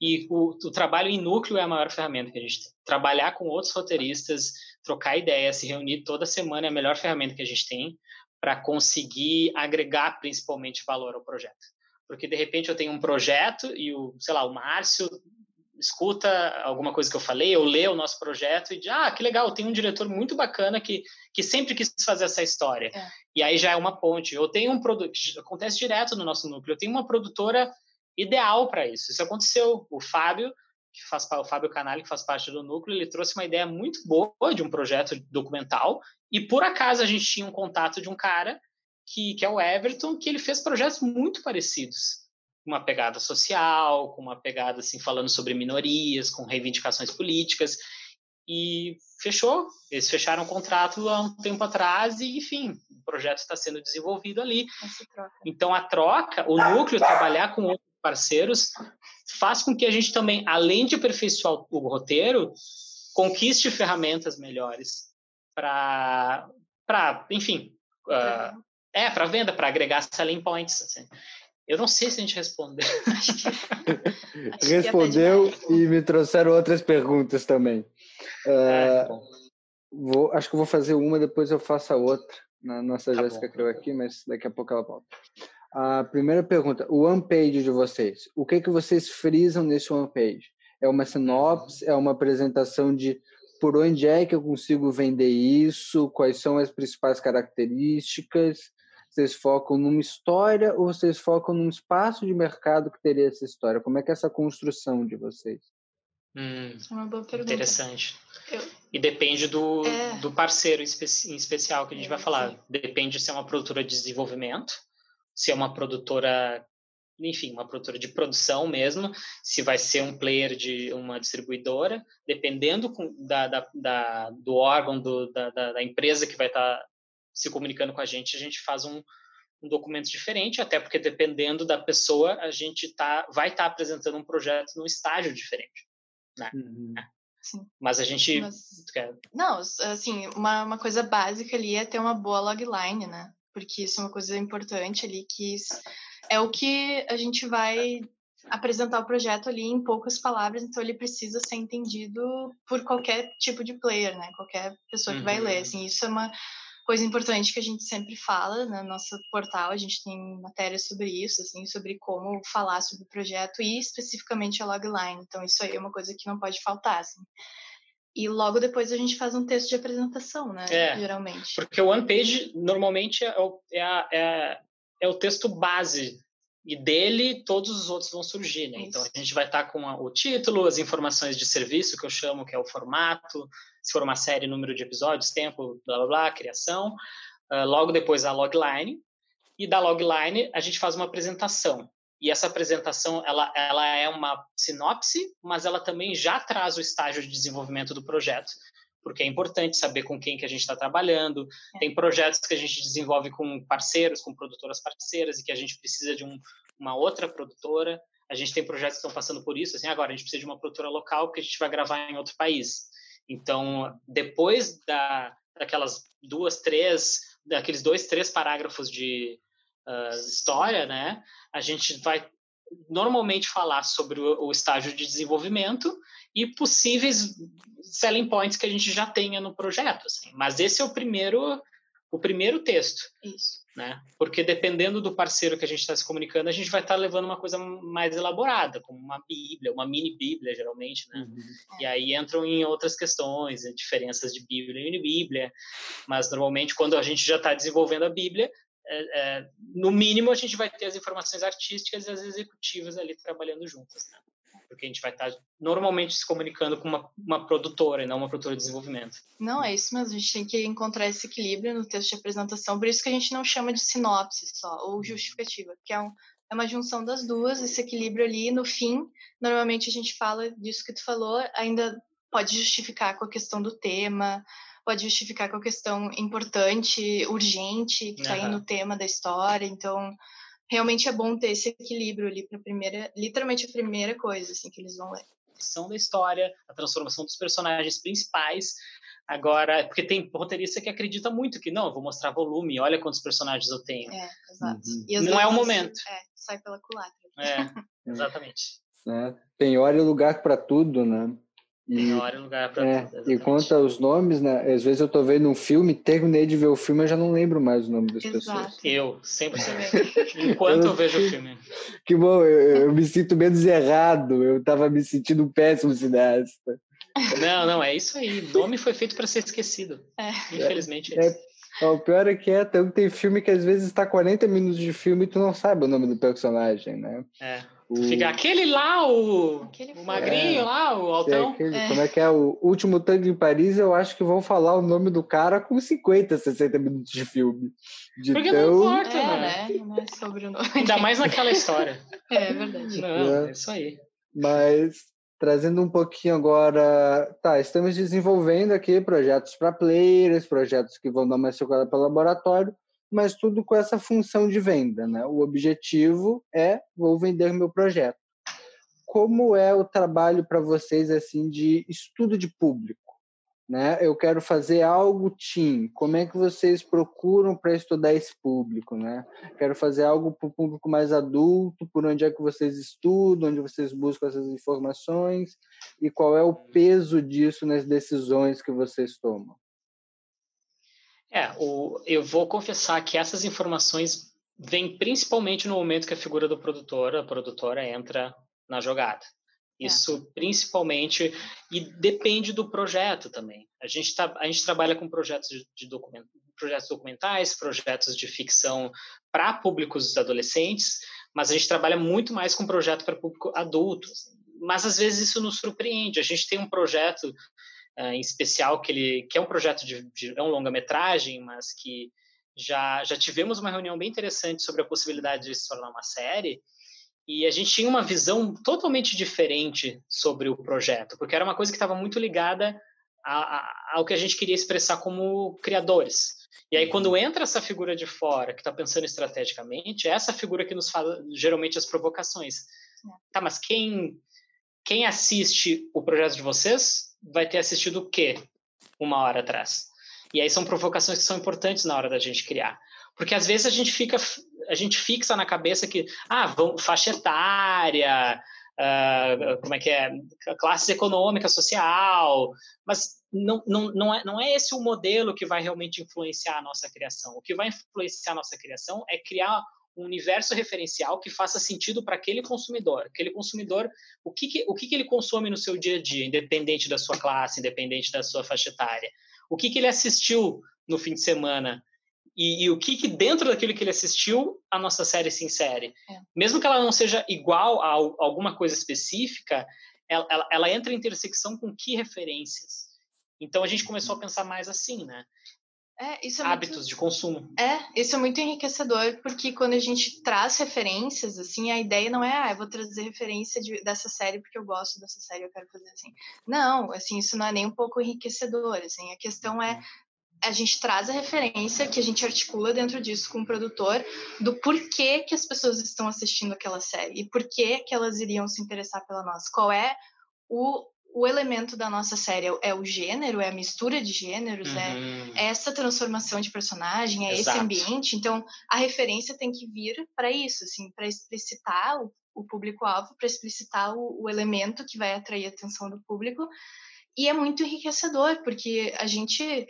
E o, o, trabalho em núcleo é a maior ferramenta que a gente tem. Trabalhar com outros roteiristas, trocar ideias, se reunir toda semana é a melhor ferramenta que a gente tem para conseguir agregar principalmente valor ao projeto. Porque de repente eu tenho um projeto e o, sei lá, o Márcio escuta alguma coisa que eu falei, eu lê o nosso projeto e diz, ah, que legal, tem um diretor muito bacana que, que sempre quis fazer essa história. É. E aí já é uma ponte. Eu tenho um produto, acontece direto no nosso núcleo, eu tenho uma produtora ideal para isso. Isso aconteceu. O Fábio, que faz o Fábio Canali, que faz parte do núcleo, ele trouxe uma ideia muito boa de um projeto documental e por acaso a gente tinha um contato de um cara que, que é o Everton, que ele fez projetos muito parecidos. Uma pegada social, com uma pegada assim falando sobre minorias, com reivindicações políticas. E fechou. Eles fecharam o contrato há um tempo atrás e, enfim, o projeto está sendo desenvolvido ali. Então, a troca, o núcleo trabalhar com outros parceiros, faz com que a gente também, além de aperfeiçoar o roteiro, conquiste ferramentas melhores para, enfim, uh, é, para venda, para agregar selling points. Assim. Eu não sei se a gente respondeu. Acho que, acho Respondeu e me trouxeram outras perguntas também. Uh, vou, acho que vou fazer uma, depois eu faço a outra. Na nossa tá Jéssica criou aqui, mas daqui a pouco ela volta. A primeira pergunta, o one page de vocês. O que que vocês frisam nesse one page? É uma sinopse? É uma apresentação de por onde é que eu consigo vender isso, quais são as principais características, vocês focam numa história ou vocês focam num espaço de mercado que teria essa história? Como é que é essa construção de vocês? Hum, é Uma boa pergunta. Interessante. Eu... E depende do, é... do parceiro em especial que a gente é, vai falar. Sim. Depende se é uma produtora de desenvolvimento, se é uma produtora enfim, uma produtora de produção mesmo, se vai ser um player de uma distribuidora, dependendo da, da, da do órgão, do, da, da, empresa que vai estar tá se comunicando com a gente, a gente faz um, um documento diferente, até porque dependendo da pessoa, a gente tá, vai estar tá apresentando um projeto num estágio diferente. Né? Uhum. É. Sim. Mas a gente. Mas, não, assim, uma, uma coisa básica ali é ter uma boa logline, né? Porque isso é uma coisa importante ali que é o que a gente vai apresentar o projeto ali em poucas palavras, então ele precisa ser entendido por qualquer tipo de player, né? Qualquer pessoa que uhum. vai ler, uhum. assim, isso é uma coisa importante que a gente sempre fala no nosso portal, a gente tem matérias sobre isso, assim, sobre como falar sobre o projeto e especificamente a logline, então isso aí é uma coisa que não pode faltar, assim. E logo depois a gente faz um texto de apresentação, né? É, geralmente. Porque o one page normalmente é, é, a, é, é o texto base e dele todos os outros vão surgir, né? Então a gente vai estar tá com o título, as informações de serviço que eu chamo, que é o formato, se for uma série, número de episódios, tempo, blá blá blá, criação. Uh, logo depois a logline e da logline a gente faz uma apresentação. E essa apresentação ela, ela é uma sinopse, mas ela também já traz o estágio de desenvolvimento do projeto porque é importante saber com quem que a gente está trabalhando. É. Tem projetos que a gente desenvolve com parceiros, com produtoras parceiras, e que a gente precisa de um, uma outra produtora. A gente tem projetos que estão passando por isso, assim, agora a gente precisa de uma produtora local porque a gente vai gravar em outro país. Então, depois da, daquelas duas, três, daqueles dois, três parágrafos de uh, história, né, a gente vai normalmente falar sobre o, o estágio de desenvolvimento e possíveis selling points que a gente já tenha no projeto. Assim. Mas esse é o primeiro, o primeiro texto. Isso. Né? Porque dependendo do parceiro que a gente está se comunicando, a gente vai estar tá levando uma coisa mais elaborada, como uma Bíblia, uma mini Bíblia, geralmente, né? Uhum. E aí entram em outras questões, diferenças de Bíblia e mini Bíblia, mas normalmente quando a gente já está desenvolvendo a Bíblia, é, é, no mínimo a gente vai ter as informações artísticas e as executivas ali trabalhando juntas, né? Porque a gente vai estar normalmente se comunicando com uma, uma produtora e não uma produtora de desenvolvimento. Não, é isso mesmo, a gente tem que encontrar esse equilíbrio no texto de apresentação, por isso que a gente não chama de sinopse só, ou justificativa, que é, um, é uma junção das duas, esse equilíbrio ali, no fim, normalmente a gente fala disso que tu falou, ainda pode justificar com a questão do tema, pode justificar com a questão importante, urgente, que está uhum. aí no tema da história, então realmente é bom ter esse equilíbrio ali para primeira, literalmente a primeira coisa assim que eles vão ler. A da história, a transformação dos personagens principais. Agora, porque tem roteirista que acredita muito que não, eu vou mostrar volume, olha quantos personagens eu tenho. É, exato. Uhum. não é o momento. É, sai pela culatra. É, exatamente. É, tem hora e lugar para tudo, né? E, hora e lugar para é, tudo. E quanto aos nomes, né? Às vezes eu tô vendo um filme, terminei de ver o filme, eu já não lembro mais o nome das Exato. pessoas. Eu, sempre Enquanto eu, eu vejo o filme. Que bom, eu, eu, me sinto menos errado. Eu tava me sentindo péssimo cineasta. Não, não, é isso aí. O nome foi feito para ser esquecido. É. Infelizmente. É, é, o pior é que é, tem filme que às vezes está 40 minutos de filme e tu não sabe o nome do personagem, né? É. O... Fica aquele lá, o, aquele o magrinho é, lá, o altão. Aquele, é. Como é que é? O último tango em Paris, eu acho que vão falar o nome do cara com 50, 60 minutos de filme. De Porque tão... não importa, é, né? Não é sobre o nome. Ainda mais naquela história. é, é verdade. Não, é. é isso aí. Mas trazendo um pouquinho agora, tá, estamos desenvolvendo aqui projetos para players, projetos que vão dar uma circulada para o laboratório, mas tudo com essa função de venda. Né? O objetivo é vou vender meu projeto. Como é o trabalho para vocês assim de estudo de público? Né? Eu quero fazer algo team. Como é que vocês procuram para estudar esse público, né? Quero fazer algo para o público mais adulto. Por onde é que vocês estudam? Onde vocês buscam essas informações? E qual é o peso disso nas decisões que vocês tomam? É, o, eu vou confessar que essas informações vêm principalmente no momento que a figura do produtor, a produtora, entra na jogada. É. Isso é. principalmente, e depende do projeto também. A gente, tá, a gente trabalha com projetos de, documento, projetos documentais, projetos de ficção para públicos adolescentes, mas a gente trabalha muito mais com projeto para público adulto. Mas às vezes isso nos surpreende. A gente tem um projeto uh, em especial que ele que é um projeto de, de é um longa-metragem, mas que já já tivemos uma reunião bem interessante sobre a possibilidade de se tornar uma série e a gente tinha uma visão totalmente diferente sobre o projeto, porque era uma coisa que estava muito ligada a, a, ao que a gente queria expressar como criadores. E aí, quando entra essa figura de fora, que está pensando estrategicamente, é essa figura que nos fala geralmente as provocações. É. Tá, mas quem, quem assiste o projeto de vocês vai ter assistido o quê uma hora atrás? E aí são provocações que são importantes na hora da gente criar. Porque às vezes a gente fica, a gente fixa na cabeça que, ah, vamos, faixa etária, uh, como é que é, classe econômica, social, mas não, não, não, é, não é esse o modelo que vai realmente influenciar a nossa criação. O que vai influenciar a nossa criação é criar um universo referencial que faça sentido para aquele consumidor. Aquele consumidor, o que, que o que, que, ele consome no seu dia a dia, independente da sua classe, independente da sua faixa etária. O que, que ele assistiu no fim de semana e, e, o que, que dentro daquilo que ele assistiu a nossa série se insere. É. Mesmo que ela não seja igual a, a alguma coisa específica, ela, ela, ela, entra em intersecção com que referências. Então a gente começou a uhum. pensar mais assim, né? É, isso é hábitos muito... de consumo. É, isso é muito enriquecedor, porque quando a gente traz referências, assim, a ideia não é, ah, eu vou trazer referência de, dessa série porque eu gosto dessa série, eu quero fazer assim. Não, assim, isso não é nem um pouco enriquecedor, assim, a questão é a gente traz a referência que a gente articula dentro disso com o produtor do porquê que as pessoas estão assistindo aquela série e porquê que elas iriam se interessar pela nossa. Qual é o, o elemento da nossa série é o gênero, é a mistura de gêneros, é uhum. é essa transformação de personagem, é Exato. esse ambiente. Então, a referência tem que vir para isso, assim, para explicitar o, o público-alvo, para explicitar o, o elemento que vai atrair a atenção do público. E é muito enriquecedor, porque a gente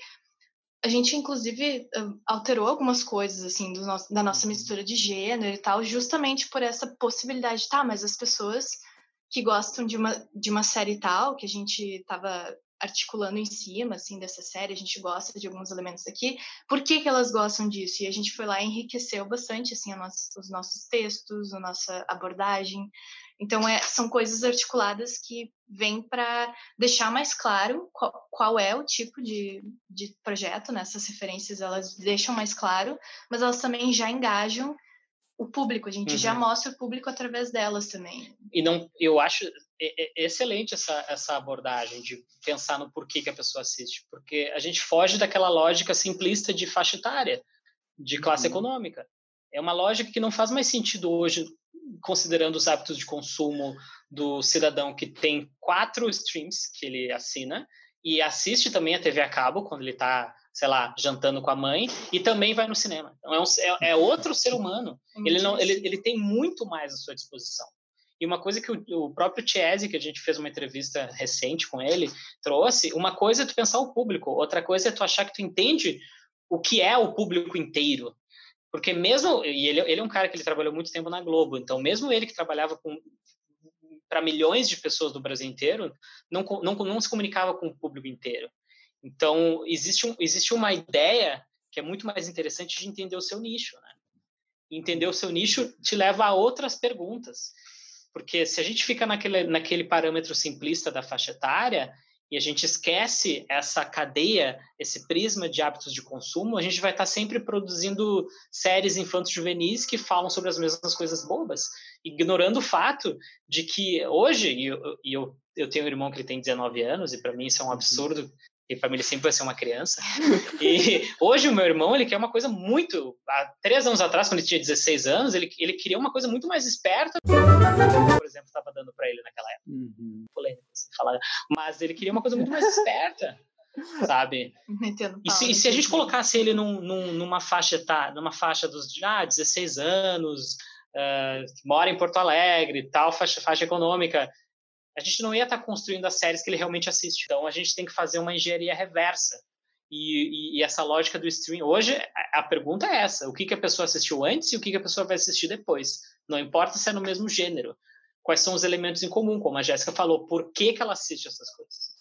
a gente inclusive alterou algumas coisas assim nosso, da nossa uhum. mistura de gênero e tal, justamente por essa possibilidade, tá, mas as pessoas que gostam de uma de uma série tal, que a gente estava articulando em cima assim dessa série, a gente gosta de alguns elementos aqui, por que que elas gostam disso? E a gente foi lá e enriqueceu bastante assim nossa, os nossos textos, a nossa abordagem. Então, é, são coisas articuladas que vêm para deixar mais claro qual, qual, é o tipo de, de projeto, né? Essas referências, elas deixam mais claro, mas elas também já engajam o público, a gente uhum. já mostra o público através delas também. E não, eu acho excelente essa, essa abordagem de pensar no porquê que a pessoa assiste, porque a gente foge daquela lógica simplista de faixa etária, de classe uhum. econômica. É uma lógica que não faz mais sentido hoje considerando os hábitos de consumo do cidadão que tem quatro streams que ele assina e assiste também a TV a cabo quando ele está, sei lá, jantando com a mãe e também vai no cinema. Então é, um, é, é outro ser humano. Ele não, ele, ele tem muito mais à sua disposição. E uma coisa que o, o próprio Chiesi, que a gente fez uma entrevista recente com ele, trouxe, uma coisa é tu pensar o público, outra coisa é tu achar que tu entende o que é o público inteiro. Porque mesmo, e ele, ele é um cara que ele trabalhou muito tempo na Globo, então mesmo ele que trabalhava com para milhões de pessoas do Brasil inteiro, não, não, não se comunicava com o público inteiro. Então, existe, um, existe uma ideia que é muito mais interessante de entender o seu nicho, né? entender o seu nicho te leva a outras perguntas. Porque se a gente fica naquele, naquele parâmetro simplista da faixa etária, e a gente esquece essa cadeia, esse prisma de hábitos de consumo, a gente vai estar sempre produzindo séries infantos juvenis que falam sobre as mesmas coisas bobas, ignorando o fato de que hoje, e eu, eu, eu tenho um irmão que ele tem 19 anos, e para mim isso é um uhum. absurdo, e para mim ele sempre vai ser uma criança. E hoje o meu irmão, ele quer uma coisa muito... Há três anos atrás, quando ele tinha 16 anos, ele, ele queria uma coisa muito mais esperta, por exemplo, estava dando para ele naquela época. Uhum. Polêmico, assim, falar. Mas ele queria uma coisa muito mais esperta, sabe? E se, e se, a gente colocasse ele num, num, numa faixa tá, numa faixa dos ah, 16 anos, uh, mora em Porto Alegre, tal faixa, faixa econômica, a gente não ia estar tá construindo as séries que ele realmente assiste. Então a gente tem que fazer uma engenharia reversa. E, e, e, essa lógica do stream. Hoje, a, a pergunta é essa: o que, que a pessoa assistiu antes e o que, que a pessoa vai assistir depois? Não importa se é no mesmo gênero. Quais são os elementos em comum, como a Jéssica falou, por que, que ela assiste essas coisas?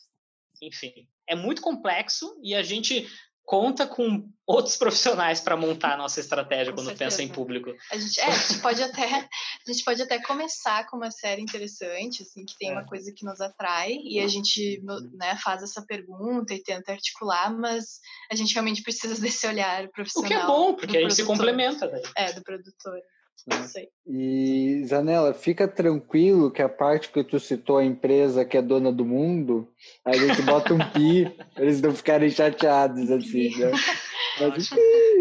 Enfim, é muito complexo e a gente conta com outros profissionais para montar a nossa estratégia com quando certeza. pensa em público. A gente, é, a gente pode até a gente pode até começar com uma série interessante, assim, que tem é. uma coisa que nos atrai e a gente né, faz essa pergunta e tenta articular, mas a gente realmente precisa desse olhar profissional. O que é bom, porque a gente se complementa. Daí. É, do produtor. Né? E, Zanella, fica tranquilo que a parte que tu citou, a empresa que é dona do mundo, a gente bota um pi, eles não ficarem chateados assim, né? Mas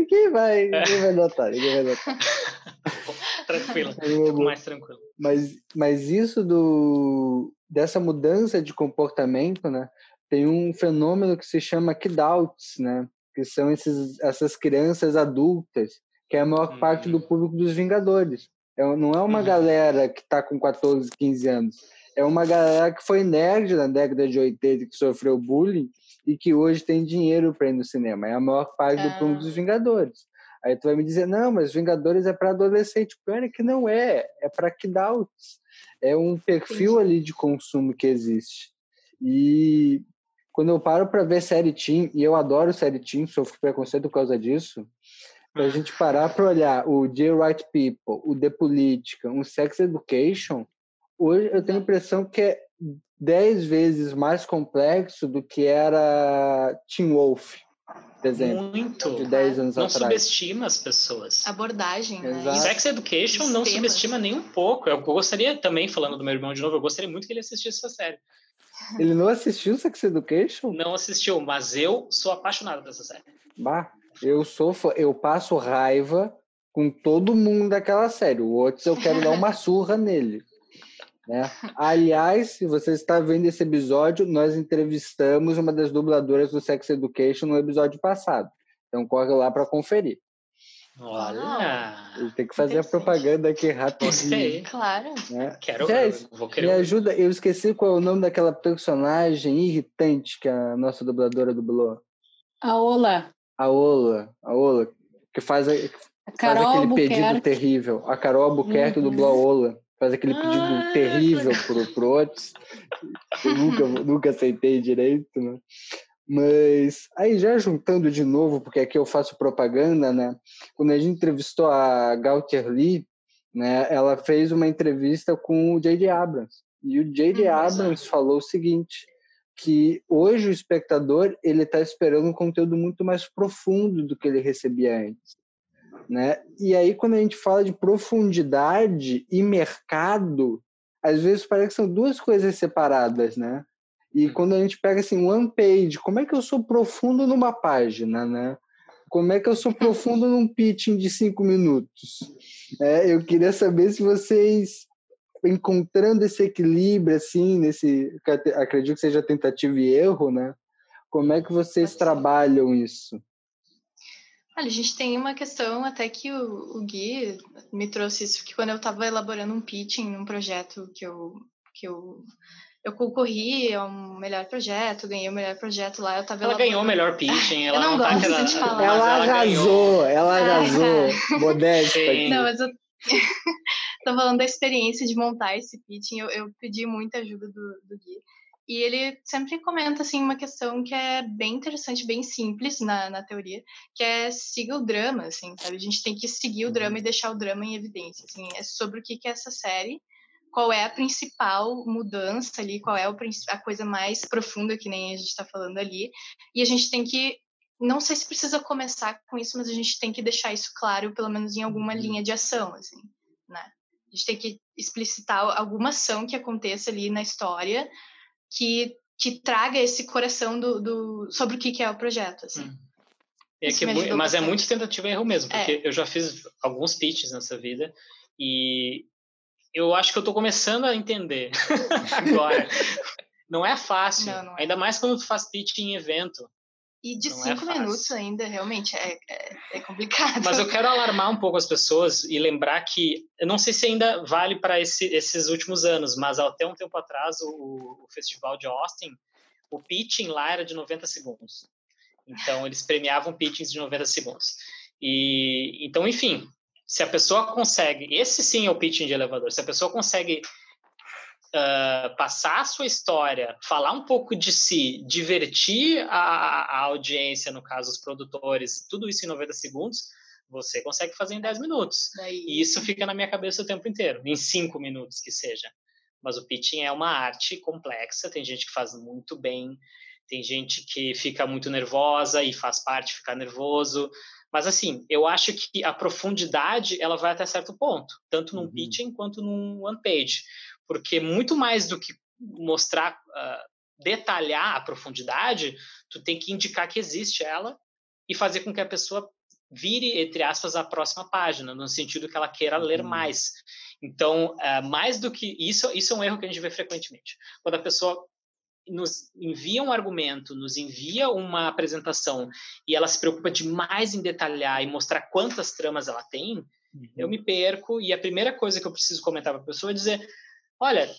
quem, vai, quem vai notar? Ninguém vai notar. tranquilo, fico mais tranquilo. Mas, mas isso do, dessa mudança de comportamento, né? Tem um fenômeno que se chama kidouts, né? Que são esses, essas crianças adultas que é a maior uhum. parte do público dos Vingadores. É, não é uma uhum. galera que está com 14, 15 anos. É uma galera que foi nerd na década de 80, que sofreu bullying e que hoje tem dinheiro para ir no cinema. É a maior parte do público dos Vingadores. Aí tu vai me dizer, não, mas Vingadores é para adolescente. Pior é que não é, é para kidouts. É um perfil ali de consumo que existe. E quando eu paro para ver série teen, e eu adoro série teen, sofro preconceito por causa disso, para a gente parar para olhar o The Right People, o The Politica, um Sex Education, hoje eu tenho a impressão que é dez vezes mais complexo do que era Teen Wolf, desenho. Muito. De 10 anos não atrás. Não subestima as pessoas. Abordagem, né? Exato. Sex Education não subestima nem um pouco. Eu gostaria também, falando do meu irmão de novo, eu gostaria muito que ele assistisse essa série. Ele não assistiu Sex Education? Não assistiu, mas eu sou apaixonado dessa série. Bah, eu sou eu passo raiva com todo mundo daquela série. O outro eu quero dar uma surra nele. Né? Aliás, se você está vendo esse episódio, nós entrevistamos uma das dubladoras do Sex Education no episódio passado. Então corre lá para conferir. Olha! Ele tem que fazer a propaganda aqui rápido. Gostei. Claro. Né? Quero Jess, vou querer. Me ajuda, eu esqueci qual é o nome daquela personagem irritante que a nossa dubladora dublou. A Ola. A Ola, a Ola, que faz, a, A faz aquele pedido terrível. A Carol Albuquerque Uhum. dublou a Ola. Faz aquele pedido Ah, terrível pro, pro Otis. Eu nunca, nunca aceitei direito, né? Mas aí já juntando de novo, porque aqui eu faço propaganda, né? Quando a gente entrevistou a Gautier Lee, né? Ela fez uma entrevista com o J.J. Abrams. E o J.J. Abrams falou o seguinte, que hoje o espectador ele está esperando um conteúdo muito mais profundo do que ele recebia antes. Né? E aí, quando a gente fala de profundidade e mercado, às vezes parece que são duas coisas separadas, né? E quando a gente pega assim, one page, como é que eu sou profundo numa página, né? Como é que eu sou profundo num pitching de cinco minutos? É, eu queria saber se vocês, encontrando esse equilíbrio, assim, nesse, acredito que seja tentativa e erro, né? Como é que vocês trabalham isso? Olha, a gente tem uma questão até que o, o Gui me trouxe isso, que quando eu estava elaborando um pitching num projeto que eu, que eu, eu concorri a um melhor projeto, ganhei o melhor projeto lá, eu estava Ela ganhou o melhor pitching. Ela não tá gosto aquela- de falar. Ela, ganhou. arrasou, ela arrasou. Modesta. Sim. Não, mas eu tô falando da experiência de montar esse pitching, eu, eu pedi muita ajuda do, do Gui. E ele sempre comenta, assim, uma questão que é bem interessante, bem simples na, na teoria, que é siga o drama, assim, sabe? A gente tem que seguir o drama e deixar o drama em evidência, assim. É sobre o que, que é essa série, qual é a principal mudança ali, qual é a coisa mais profunda, que nem a gente está falando ali. E a gente tem que não sei se precisa começar com isso, mas a gente tem que deixar isso claro, pelo menos em alguma linha de ação, assim? A gente tem que explicitar alguma ação que aconteça ali na história que, que traga esse coração do, do sobre o que, que é o projeto, assim. Hum. É que, mas é bastante. muito tentativa e erro mesmo, É. porque eu já fiz alguns pitches nessa vida e eu acho que eu tô começando a entender agora. Não é fácil, Não, não é. ainda mais quando tu faz pitch em evento. E de Não é cinco fácil. minutos ainda, realmente, é, é, é complicado. Mas eu quero alarmar um pouco as pessoas e lembrar que, eu não sei se ainda vale para esse, esses últimos anos, mas até um tempo atrás, o, o festival de Austin, o pitching lá era de 90 segundos. Então, eles premiavam pitchings de 90 segundos. E, então, enfim, se a pessoa consegue, esse sim é o pitching de elevador, se a pessoa consegue ah, passar a sua história, falar um pouco de si, divertir a, a audiência, no caso, os produtores, tudo isso em 90 segundos, você consegue fazer em 10 minutos. Daí, E isso fica na minha cabeça o tempo inteiro, em 5 minutos que seja. Mas o pitching é uma arte complexa, tem gente que faz muito bem, tem gente que fica muito nervosa e faz parte ficar nervoso. Mas assim, eu acho que a profundidade ela vai até certo ponto, tanto num Uhum. pitching quanto num one page, porque muito mais do que mostrar, ah, detalhar a profundidade, tu tem que indicar que existe ela e fazer com que a pessoa vire entre aspas a próxima página, no sentido que ela queira ler Uhum. mais. Então, ah, mais do que isso, isso é um erro que a gente vê frequentemente. Quando a pessoa nos envia um argumento, nos envia uma apresentação e ela se preocupa demais em detalhar e mostrar quantas tramas ela tem, eu me perco e a primeira coisa que eu preciso comentar para a pessoa é dizer, olha,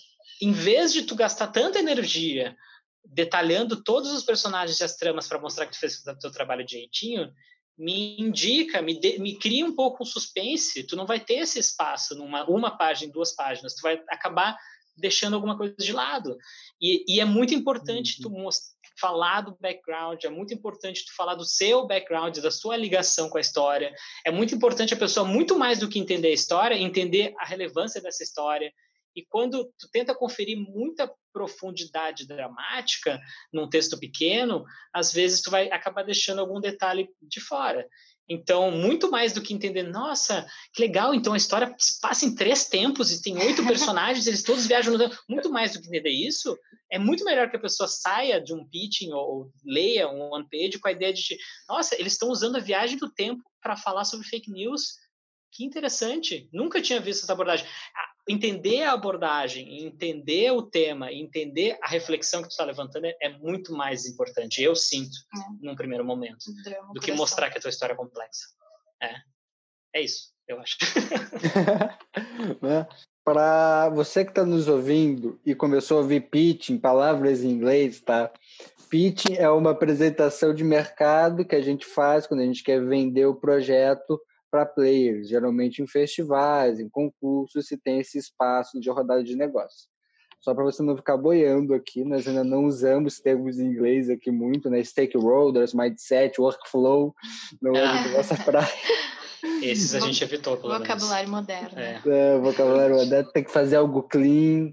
em vez de tu gastar tanta energia detalhando todos os personagens e as tramas para mostrar que tu fez o teu trabalho direitinho, me indica, me, de, me cria um pouco um suspense, tu não vai ter esse espaço numa uma página, duas páginas, tu vai acabar deixando alguma coisa de lado. E, e é muito importante tu most- falar do background, é muito importante tu falar do seu background, da sua ligação com a história. É muito importante a pessoa, muito mais do que entender a história, entender a relevância dessa história. E quando tu tenta conferir muita profundidade dramática num texto pequeno, às vezes tu vai acabar deixando algum detalhe de fora. Então, muito mais do que entender, nossa, que legal, então a história se passa em três tempos e tem oito personagens, eles todos viajam no tempo. Muito mais do que entender isso, é muito melhor que a pessoa saia de um pitching ou, ou leia um one page com a ideia de, nossa, eles estão usando a viagem do tempo para falar sobre fake news. Que interessante, nunca tinha visto essa abordagem. Entender a abordagem, entender o tema, entender a reflexão que tu está levantando é, é muito mais importante, eu sinto, É. num primeiro momento drama, do que mostrar que a tua história é complexa. É. É isso, eu acho. né? Para você que está nos ouvindo e começou a ouvir pitching, palavras em inglês, tá? Pitching é uma apresentação de mercado que a gente faz quando a gente quer vender o projeto para players, geralmente em festivais, em concursos, se tem esse espaço de rodada de negócio. Só para você não ficar boiando aqui, nós ainda não usamos termos em inglês aqui muito, né? Stakeholders, mindset, workflow, não é ah. nossa praia. Esses a gente evitou, pelo Vocabulário menos. moderno. É. é. vocabulário moderno, tem que fazer algo clean.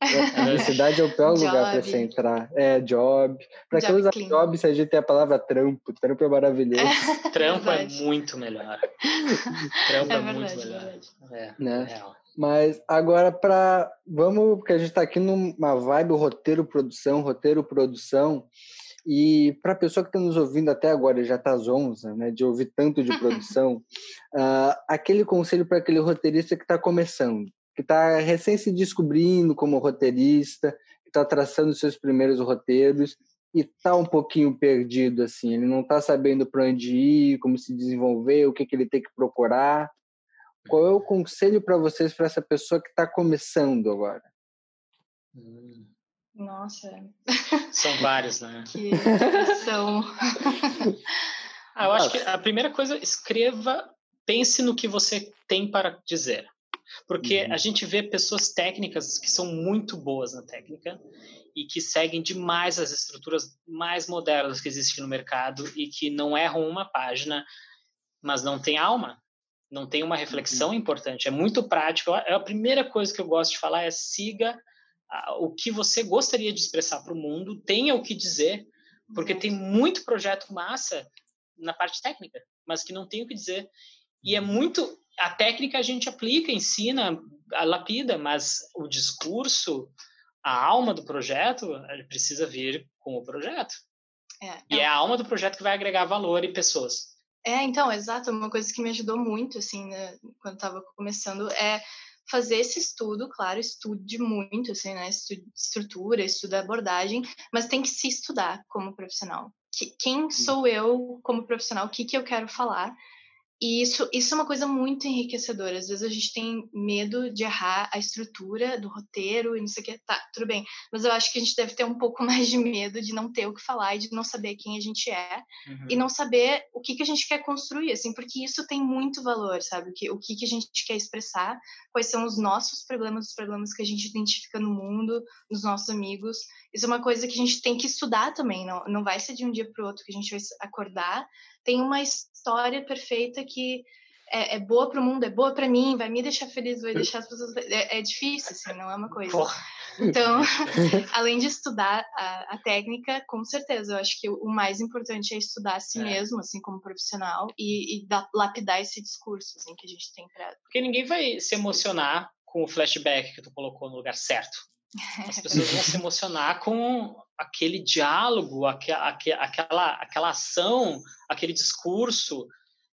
A universidade é o pior lugar para você entrar. É, job. Para que usar job se a gente tem a palavra trampo? Trampo é maravilhoso. É, trampo é, muito melhor. Trampo é, é muito melhor. É, né? Real. Mas agora para vamos porque a gente está aqui numa vibe roteiro produção, roteiro produção. E para a pessoa que está nos ouvindo até agora, já está às 11, né, de ouvir tanto de produção, uh, aquele conselho para aquele roteirista que está começando, que está recém se descobrindo como roteirista, que está traçando seus primeiros roteiros e está um pouquinho perdido, assim, ele não está sabendo para onde ir, como se desenvolver, o que, que ele tem que procurar. Qual é o conselho para vocês para essa pessoa que está começando agora? Nossa. São vários, né? Que são. ah, eu acho que a primeira coisa, escreva, pense no que você tem para dizer. Porque uhum. a gente vê pessoas técnicas que são muito boas na técnica e que seguem demais as estruturas mais modernas que existem no mercado e que não erram uma página, mas não tem alma não tem uma reflexão uhum. importante. É muito prático. É a primeira coisa que eu gosto de falar é siga o que você gostaria de expressar para o mundo, tenha o que dizer, porque tem muito projeto massa na parte técnica, mas que não tem o que dizer. E é muito a técnica a gente aplica, ensina, lapida, mas o discurso, a alma do projeto, precisa vir com o projeto. É, e é a alma do projeto que vai agregar valor e pessoas. É, então, exato. Uma coisa que me ajudou muito, assim, né, quando estava começando, é fazer esse estudo, claro, estude muito, assim, né? Estude estrutura, estuda abordagem, mas tem que se estudar como profissional. quem sou eu como profissional? O que, que eu quero falar? E isso, isso é uma coisa muito enriquecedora. Às vezes a gente tem medo de errar a estrutura do roteiro e não sei o que. Tá, tudo bem. Mas eu acho que a gente deve ter um pouco mais de medo de não ter o que falar e de não saber quem a gente é uhum. e não saber o que, que a gente quer construir, assim, porque isso tem muito valor, sabe? O que, o que, que a gente quer expressar, quais são os nossos problemas, os problemas que a gente identifica no mundo, nos nossos amigos. Isso é uma coisa que a gente tem que estudar também. Não, não vai ser de um dia para o outro que a gente vai acordar tem uma história perfeita que é, é boa para o mundo, é boa para mim, vai me deixar feliz, vai deixar as pessoas. É, é difícil, assim, não é uma coisa. Porra. Então, além de estudar a, a, técnica, com certeza, eu acho que o mais importante é estudar a si é. mesmo, assim, como profissional, e, e da, lapidar esse discurso, assim, que a gente tem para. Porque ninguém vai se emocionar com o flashback que tu colocou no lugar certo. As pessoas vão se emocionar com aquele diálogo, aquela, aquela, aquela ação, aquele discurso.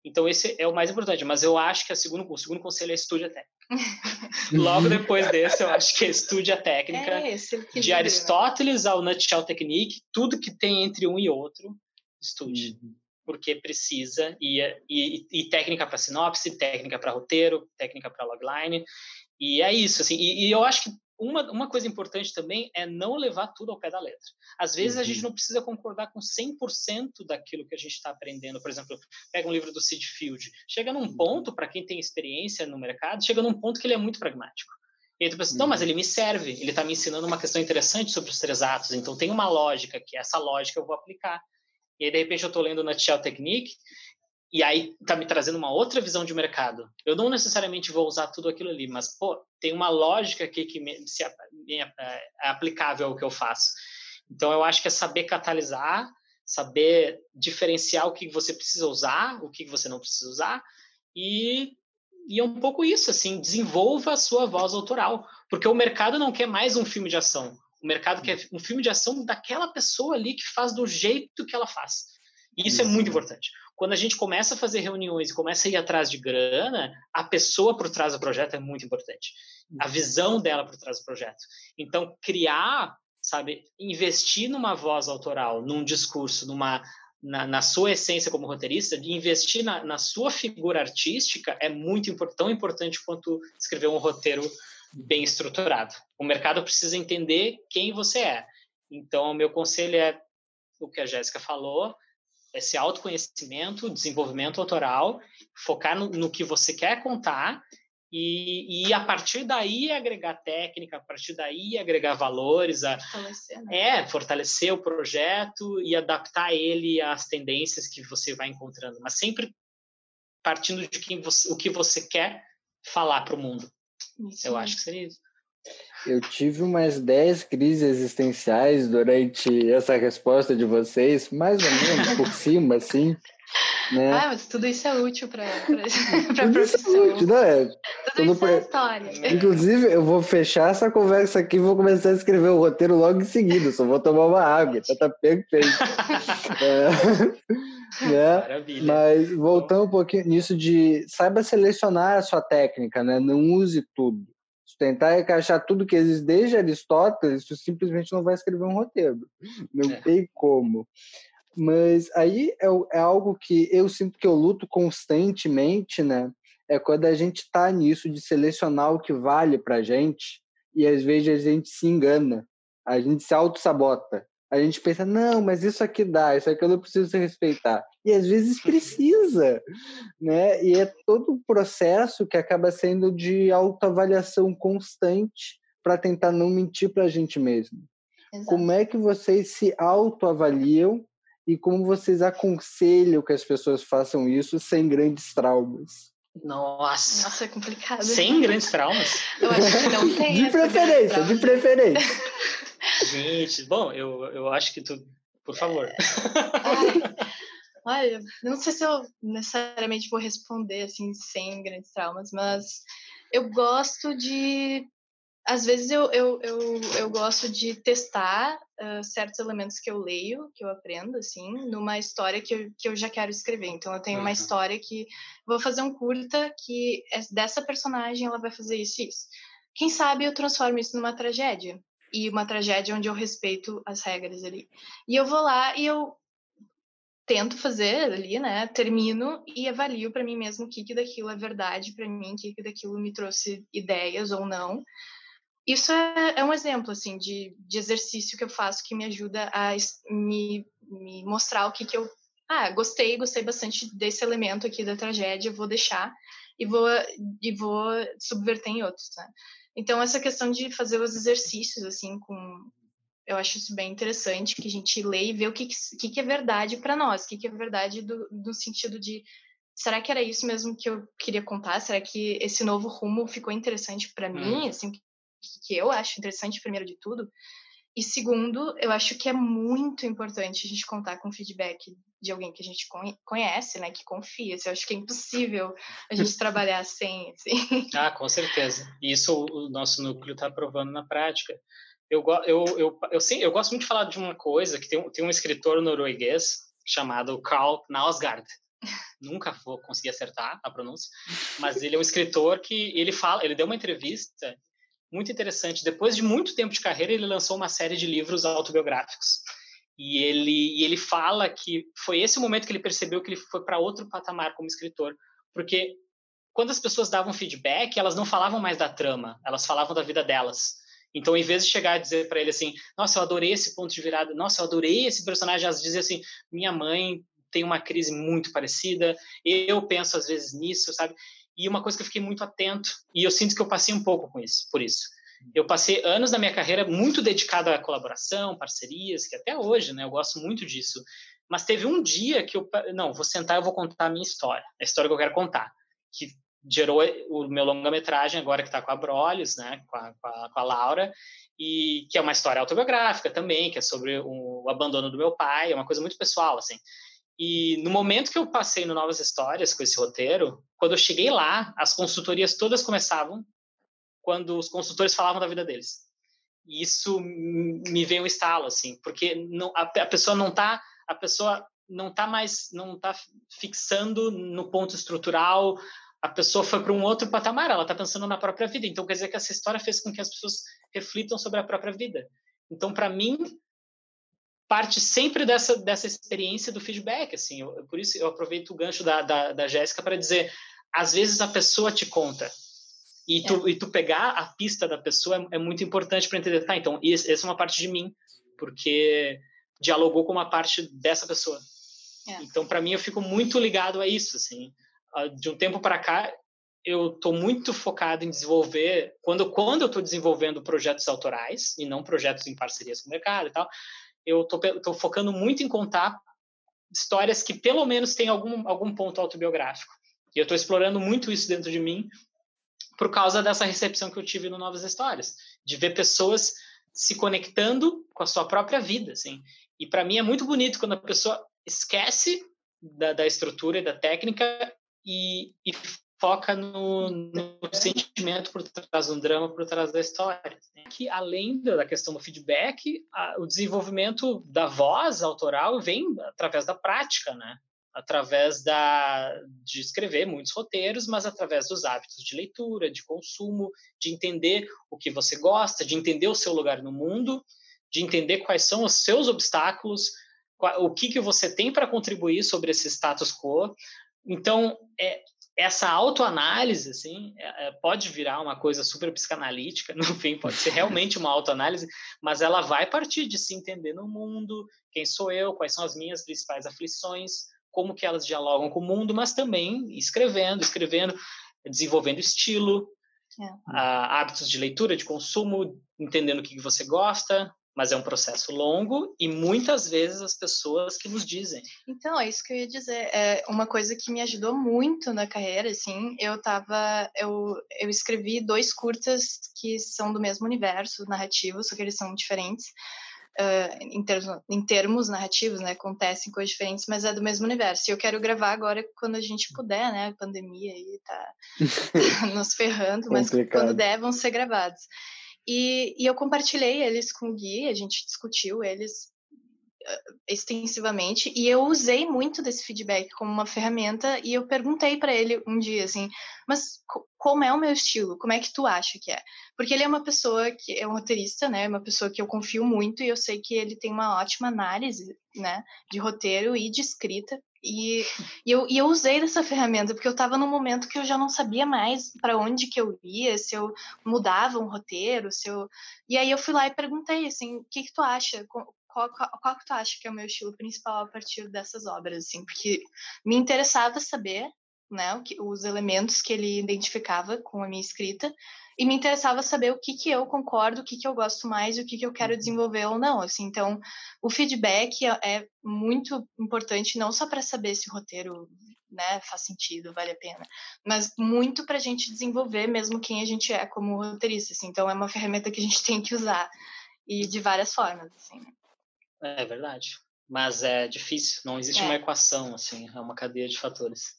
Então, esse é o mais importante. Mas eu acho que segundo, o segundo conselho é estude a técnica. Logo depois desse, eu acho que é estude a técnica. É esse, de né? Aristóteles ao Nutshell Technique, tudo que tem entre um e outro, estude. Uhum. Porque precisa. E, e, e técnica para sinopse, técnica para roteiro, técnica para logline. E é isso, assim. E, e eu acho que uma, uma coisa importante também é não levar tudo ao pé da letra. Às vezes uhum. a gente uhum. não precisa concordar com 100% daquilo que a gente está aprendendo. Por exemplo, pega um livro do Sid Field. Chega num uhum. ponto, para quem tem experiência no mercado, chega num ponto que ele é muito pragmático. E aí tu pensa, não, mas uhum. ele me serve, ele está me ensinando uma questão interessante sobre os três atos, então tem uma lógica que essa lógica eu vou aplicar. E aí, de repente, eu estou lendo Nutshell Technique e aí tá me trazendo uma outra visão de mercado. Eu não necessariamente vou usar tudo aquilo ali, mas pô, tem uma lógica aqui que me, se, é, é aplicável ao que eu faço. Então eu acho que é saber catalisar, saber diferenciar o que você precisa usar, o que você não precisa usar e e é um pouco isso, assim, desenvolva a sua voz autoral, porque o mercado não quer mais um filme de ação. O mercado quer um filme de ação daquela pessoa ali que faz do jeito que ela faz. Isso, isso. é muito importante quando a gente começa a fazer reuniões e começa a ir atrás de grana, a pessoa por trás do projeto é muito importante. A uhum. visão dela por trás do projeto. Então, criar, sabe, investir numa voz autoral, num discurso, numa na, na, sua essência como roteirista, de investir na, na sua figura artística é muito tão importante quanto escrever um roteiro bem estruturado. O mercado precisa entender quem você é. Então, o meu conselho é o que a Jéssica falou, esse autoconhecimento, desenvolvimento autoral, focar no, no que você quer contar e, e, a partir daí agregar técnica, a partir daí agregar valores, a, fortalecer, né? é fortalecer o projeto e adaptar ele às tendências que você vai encontrando, mas sempre partindo de quem você, o que você quer falar para o mundo. Isso Eu acho que seria isso. Eu tive umas 10 crises existenciais durante essa resposta de vocês, mais ou menos por cima, assim. Né? Ah, mas tudo isso é útil para a profissão. É útil, não é? Tudo isso é história. Inclusive, eu vou fechar essa conversa aqui e vou começar a escrever o roteiro logo em seguida. Só vou tomar uma água, tá, tá perfeito. é, né? Maravilha. Mas voltando um pouquinho nisso de saiba selecionar a sua técnica, né? Não use tudo. Tentar encaixar tudo que existe desde Aristóteles, você simplesmente não vai escrever um roteiro. Não é. tem como. Mas aí é, é, algo que eu sinto que eu luto constantemente, né? É quando a gente está nisso de selecionar o que vale para gente e às vezes a gente se engana, a gente se auto-sabota. A gente pensa, não, mas isso aqui dá, isso aqui eu não preciso respeitar. E às vezes precisa, né? E é todo um processo que acaba sendo de autoavaliação constante para tentar não mentir para a gente mesmo. Exato. Como é que vocês se autoavaliam e como vocês aconselham que as pessoas façam isso sem grandes traumas? Nossa. Nossa, é complicado. Sem grandes traumas? Eu acho que não tem. De preferência, de preferência. Gente, bom, eu, eu acho que tu. Por favor. É. Olha, eu não sei se eu necessariamente vou responder assim, sem grandes traumas, mas eu gosto de às vezes eu, eu, eu, eu gosto de testar uh, certos elementos que eu leio, que eu aprendo, assim, numa história que eu, que eu já quero escrever. Então, eu tenho uhum. uma história que vou fazer um curta que é dessa personagem ela vai fazer isso e isso. Quem sabe eu transformo isso numa tragédia. E uma tragédia onde eu respeito as regras ali. E eu vou lá e eu tento fazer ali, né? Termino e avalio para mim mesmo o que, que daquilo é verdade para mim, o que, que daquilo me trouxe ideias ou não isso é, é, um exemplo assim de, de exercício que eu faço que me ajuda a me, me mostrar o que, que eu ah gostei gostei bastante desse elemento aqui da tragédia vou deixar e vou e vou subverter em outros né? Então essa questão de fazer os exercícios assim com eu acho isso bem interessante que a gente lê e vê o que que, que é verdade para nós o que, que é verdade do, do sentido de será que era isso mesmo que eu queria contar? Será que esse novo rumo ficou interessante para mim? Hum. Assim, que eu acho interessante, primeiro de tudo. E segundo, eu acho que é muito importante a gente contar com feedback de alguém que a gente conhece, né, que confia. Eu acho que é impossível a gente trabalhar sem, assim. Ah, com certeza. E isso o nosso núcleo está provando na prática. Eu, eu, eu, eu, sim, eu gosto muito de falar de uma coisa que tem, tem um escritor norueguês chamado Carl Knausgaard. Nunca vou conseguir acertar a pronúncia, mas ele é um escritor que ele fala, ele deu uma entrevista muito interessante. Depois de muito tempo de carreira, ele lançou uma série de livros autobiográficos. E ele, e ele fala que foi esse momento que ele percebeu que ele foi para outro patamar como escritor. Porque quando as pessoas davam feedback, elas não falavam mais da trama, elas falavam da vida delas. Então, em vez de chegar a dizer para ele assim, nossa, eu adorei esse ponto de virada, nossa, eu adorei esse personagem, elas diziam assim, minha mãe tem uma crise muito parecida, eu penso às vezes nisso, sabe? E uma coisa que eu fiquei muito atento, e eu sinto que eu passei um pouco com isso, por isso. Eu passei anos da minha carreira muito dedicado à colaboração, parcerias, que até hoje, né, eu gosto muito disso. Mas teve um dia que eu, não, vou sentar e vou contar a minha história, a história que eu quero contar, que gerou o meu longa-metragem agora que está com a Brolhos, né, com a, com a, com a Laura, e que é uma história autobiográfica também, que é sobre o abandono do meu pai, é uma coisa muito pessoal, assim. E no momento que eu passei no Novas Histórias com esse roteiro, quando eu cheguei lá, as consultorias todas começavam quando os consultores falavam da vida deles. E isso me veio um estalo, assim, porque não, a, a pessoa não está a pessoa não tá mais não está fixando no ponto estrutural a pessoa foi para um outro patamar ela está pensando na própria vida então quer dizer que essa história fez com que as pessoas reflitam sobre a própria vida então para mim parte sempre dessa, dessa experiência do feedback, assim, eu, por isso eu aproveito o gancho da, da, da Jéssica para dizer, às vezes a pessoa te conta, e tu, é. e tu pegar a pista da pessoa é, é muito importante para entender, tá, então, essa é uma parte de mim, porque dialogou com uma parte dessa pessoa. É. Então, para mim, eu fico muito ligado a isso, assim, ah, de um tempo para cá, eu estou muito focado em desenvolver, quando, quando eu estou desenvolvendo projetos autorais, e não projetos em parcerias com o mercado e tal, eu estou focando muito em contar histórias que pelo menos têm algum, algum ponto autobiográfico. E eu estou explorando muito isso dentro de mim por causa dessa recepção que eu tive no Novas Histórias, de ver pessoas se conectando com a sua própria vida, assim. E para mim é muito bonito quando a pessoa esquece da, da estrutura e da técnica e, e foca no, no, sentimento por trás do drama, por trás da história. Né? Que além da questão do feedback, a, o desenvolvimento da voz autoral vem através da prática, né? Através da, de escrever muitos roteiros, mas através dos hábitos de leitura, de consumo, de entender o que você gosta, de entender o seu lugar no mundo, de entender quais são os seus obstáculos, o que, que você tem para contribuir sobre esse status quo. Então, é, essa autoanálise, assim, é, é, pode virar uma coisa super psicanalítica, no fim, pode ser realmente uma autoanálise, mas ela vai partir de se entender no mundo, quem sou eu, quais são as minhas principais aflições, como que elas dialogam com o mundo, mas também escrevendo, escrevendo, desenvolvendo estilo, é. uh, hábitos de leitura, de consumo, entendendo o que você gosta, mas é um processo longo e muitas vezes as pessoas que nos dizem. Então, é isso que eu ia dizer. É uma coisa que me ajudou muito na carreira, assim, eu tava, eu, eu escrevi dois curtas que são do mesmo universo narrativo, só que eles são diferentes. Uh, em, termos, em termos narrativos, né, acontecem coisas diferentes, mas é do mesmo universo. E eu quero gravar agora quando a gente puder, né, a pandemia aí tá nos ferrando, mas quando der vão ser gravados. E, e eu compartilhei eles com o Gui, a gente discutiu eles uh, extensivamente e eu usei muito desse feedback como uma ferramenta e eu perguntei para ele um dia assim, mas como é o meu estilo? Como é que tu acha que é? Porque ele é uma pessoa que é um roteirista, né? Uma pessoa que eu confio muito e eu sei que ele tem uma ótima análise, né, de roteiro e de escrita. E, e, eu, e eu usei dessa ferramenta porque eu estava num momento que eu já não sabia mais para onde que eu ia, se eu mudava um roteiro, se eu... E aí eu fui lá e perguntei, assim, o que que tu acha? Qual, qual, qual que tu acha que é o meu estilo principal a partir dessas obras, assim? Porque me interessava saber, né, os elementos que ele identificava com a minha escrita e me interessava saber o que que eu concordo, o que que eu gosto mais e o que que eu quero uhum. desenvolver ou não, assim. Então, o feedback é, é muito importante não só para saber se o roteiro né, faz sentido, vale a pena, mas muito para a gente desenvolver mesmo quem a gente é como roteirista. Assim. Então, é uma ferramenta que a gente tem que usar e de várias formas. Assim. É verdade, mas é difícil. Não existe é. uma equação assim, é uma cadeia de fatores.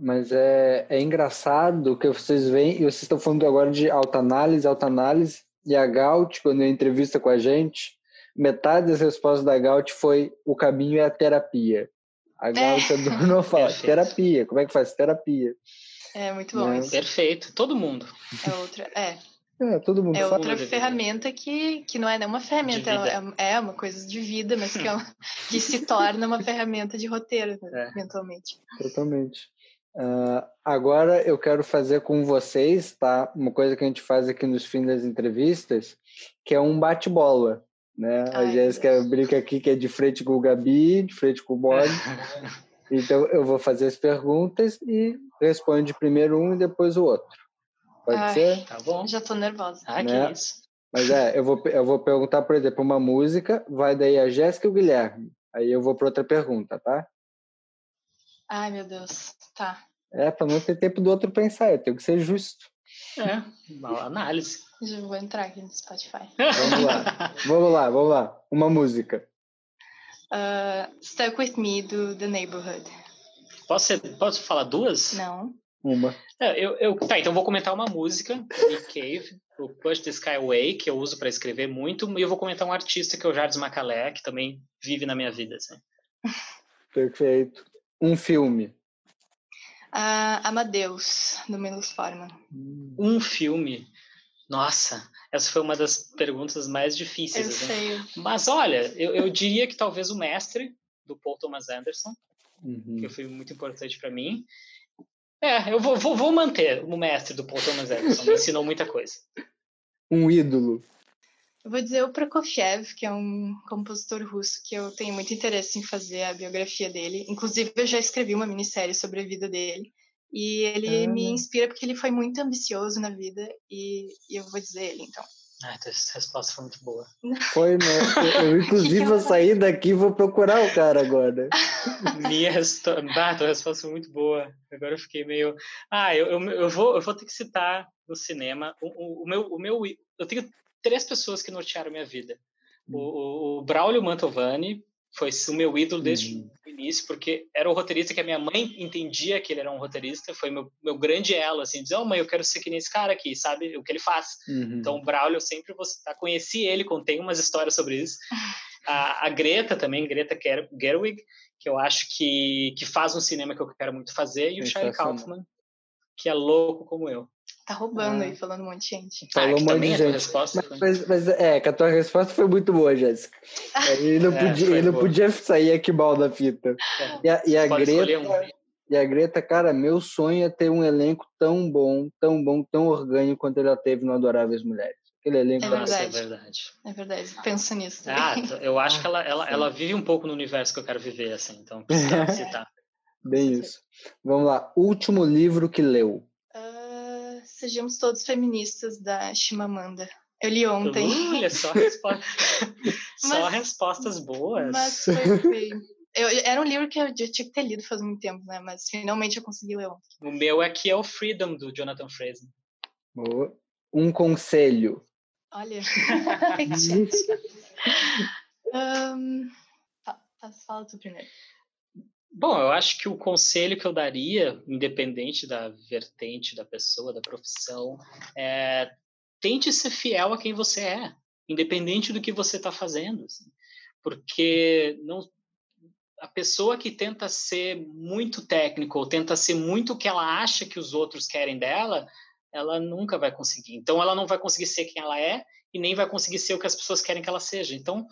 Mas é, é engraçado que vocês veem, e vocês estão falando agora de autoanálise, autoanálise, e a Gaut, quando entrevista com a gente, metade das respostas da Gaut foi o caminho é a terapia. A Gaut é. não fala, Perfeito. terapia, como é que faz? Terapia. É muito bom. Né? Perfeito, todo mundo. É outra, é. É, todo mundo é outra ferramenta que, que não é nenhuma ferramenta, é, é uma coisa de vida, mas que, é uma, que se torna uma ferramenta de roteiro, né, é. eventualmente. Totalmente. Uh, agora eu quero fazer com vocês, tá? Uma coisa que a gente faz aqui nos fins das entrevistas, que é um bate-bola. Né? Ai, a Jéssica brinca aqui que é de frente com o Gabi, de frente com o Bob. então eu vou fazer as perguntas e responde primeiro um e depois o outro. Pode Ai, ser? Tá bom. Já tô nervosa. Ah, né? que isso. Mas é, eu vou, eu vou perguntar, por exemplo, uma música, vai daí a Jéssica e o Guilherme. Aí eu vou para outra pergunta, tá? Ai, meu Deus. Tá. É, para não ter tempo do outro pensar, eu tenho que ser justo. É, uma análise. Já vou entrar aqui no Spotify. Vamos lá, vamos lá, vamos lá. Uma música. Uh, Stuck With Me, do The Neighborhood. Posso, ser, posso falar duas? Não. Uma. É, eu, eu, tá, então vou comentar uma música, Nick Cave, o Push the Sky Away, que eu uso para escrever muito, e eu vou comentar um artista que é o Jardim Macalé, que também vive na minha vida. Assim. Perfeito. Um filme. Uh, Amadeus, do Milos Forman. Um filme. Nossa, essa foi uma das perguntas mais difíceis. Eu assim. sei. Mas olha, eu, eu diria que talvez o mestre do Paul Thomas Anderson, Uhum. que foi muito importante para mim. É, eu vou, vou, vou manter o mestre do Paul Thomas Anderson, me ensinou muita coisa. Um ídolo. Eu vou dizer o Prokofiev, que é um compositor russo que eu tenho muito interesse em fazer a biografia dele. Inclusive, eu já escrevi uma minissérie sobre a vida dele. E ele me Ah. inspira porque ele foi muito ambicioso na vida. E, e eu vou dizer ele, então. Ah, essa resposta foi muito boa. Foi, né? Eu, eu, inclusive, vou sair daqui e vou procurar o cara agora. Minha resposta, ah, tua resposta foi muito boa. Agora eu fiquei meio. Ah, eu, eu, eu, vou, eu vou ter que citar no cinema o, o, o meu, o meu. Eu tenho três pessoas que nortearam minha vida. O, o, o Braulio Mantovani foi o meu ídolo desde Uhum. o início, porque era o roteirista que a minha mãe entendia que ele era um roteirista. Foi meu, meu grande elo, assim, dizer, oh, mãe, eu quero ser que nem esse cara aqui, sabe? O que ele faz. Uhum. Então, o Braulio, eu sempre vou citar. Conheci ele, contei umas histórias sobre isso. A, a Greta também, Greta Ger- Gerwig, que eu acho que, que faz um cinema que eu quero muito fazer, e o Charlie. Kaufman, que é louco como eu. Tá roubando Ah. aí, falando um monte de gente. Falou ah, um monte de gente. resposta foi... Mas, mas é, que a tua resposta foi muito boa, Jéssica. Ele não, É, podia, ele não boa. podia sair aqui mal da fita. É, E a, e a Greta, um. e a Greta, cara, meu sonho é ter um elenco tão bom, tão bom, tão orgânico quanto ela teve no Adoráveis Mulheres. Aquele elenco É Nossa, é verdade. verdade. É verdade, penso nisso. Ah, também. t- eu acho que ela, ela, Sim. ela vive um pouco no universo que eu quero viver, assim, então precisa citar. bem isso. Vamos lá. Último livro que leu. Sejamos todos feministas da Chimamanda. Eu li ontem. Olha, só, respo... só Mas- respostas boas. Mas foi, Eu, era um livro que eu já tinha que ter lido faz muito tempo, né? Mas finalmente eu consegui ler ontem. O meu aqui é o Freedom, do Jonathan Fraser. Boa. Um conselho. Olha. Gente. Fa- fala tu primeiro. Bom, eu acho que o conselho que eu daria, independente da vertente da pessoa, da profissão, é tente ser fiel a quem você é, independente do que você está fazendo. assim. Porque não, a pessoa que tenta ser muito técnico ou tenta ser muito o que ela acha que os outros querem dela, ela nunca vai conseguir. Então, ela não vai conseguir ser quem ela é e nem vai conseguir ser o que as pessoas querem que ela seja. Então,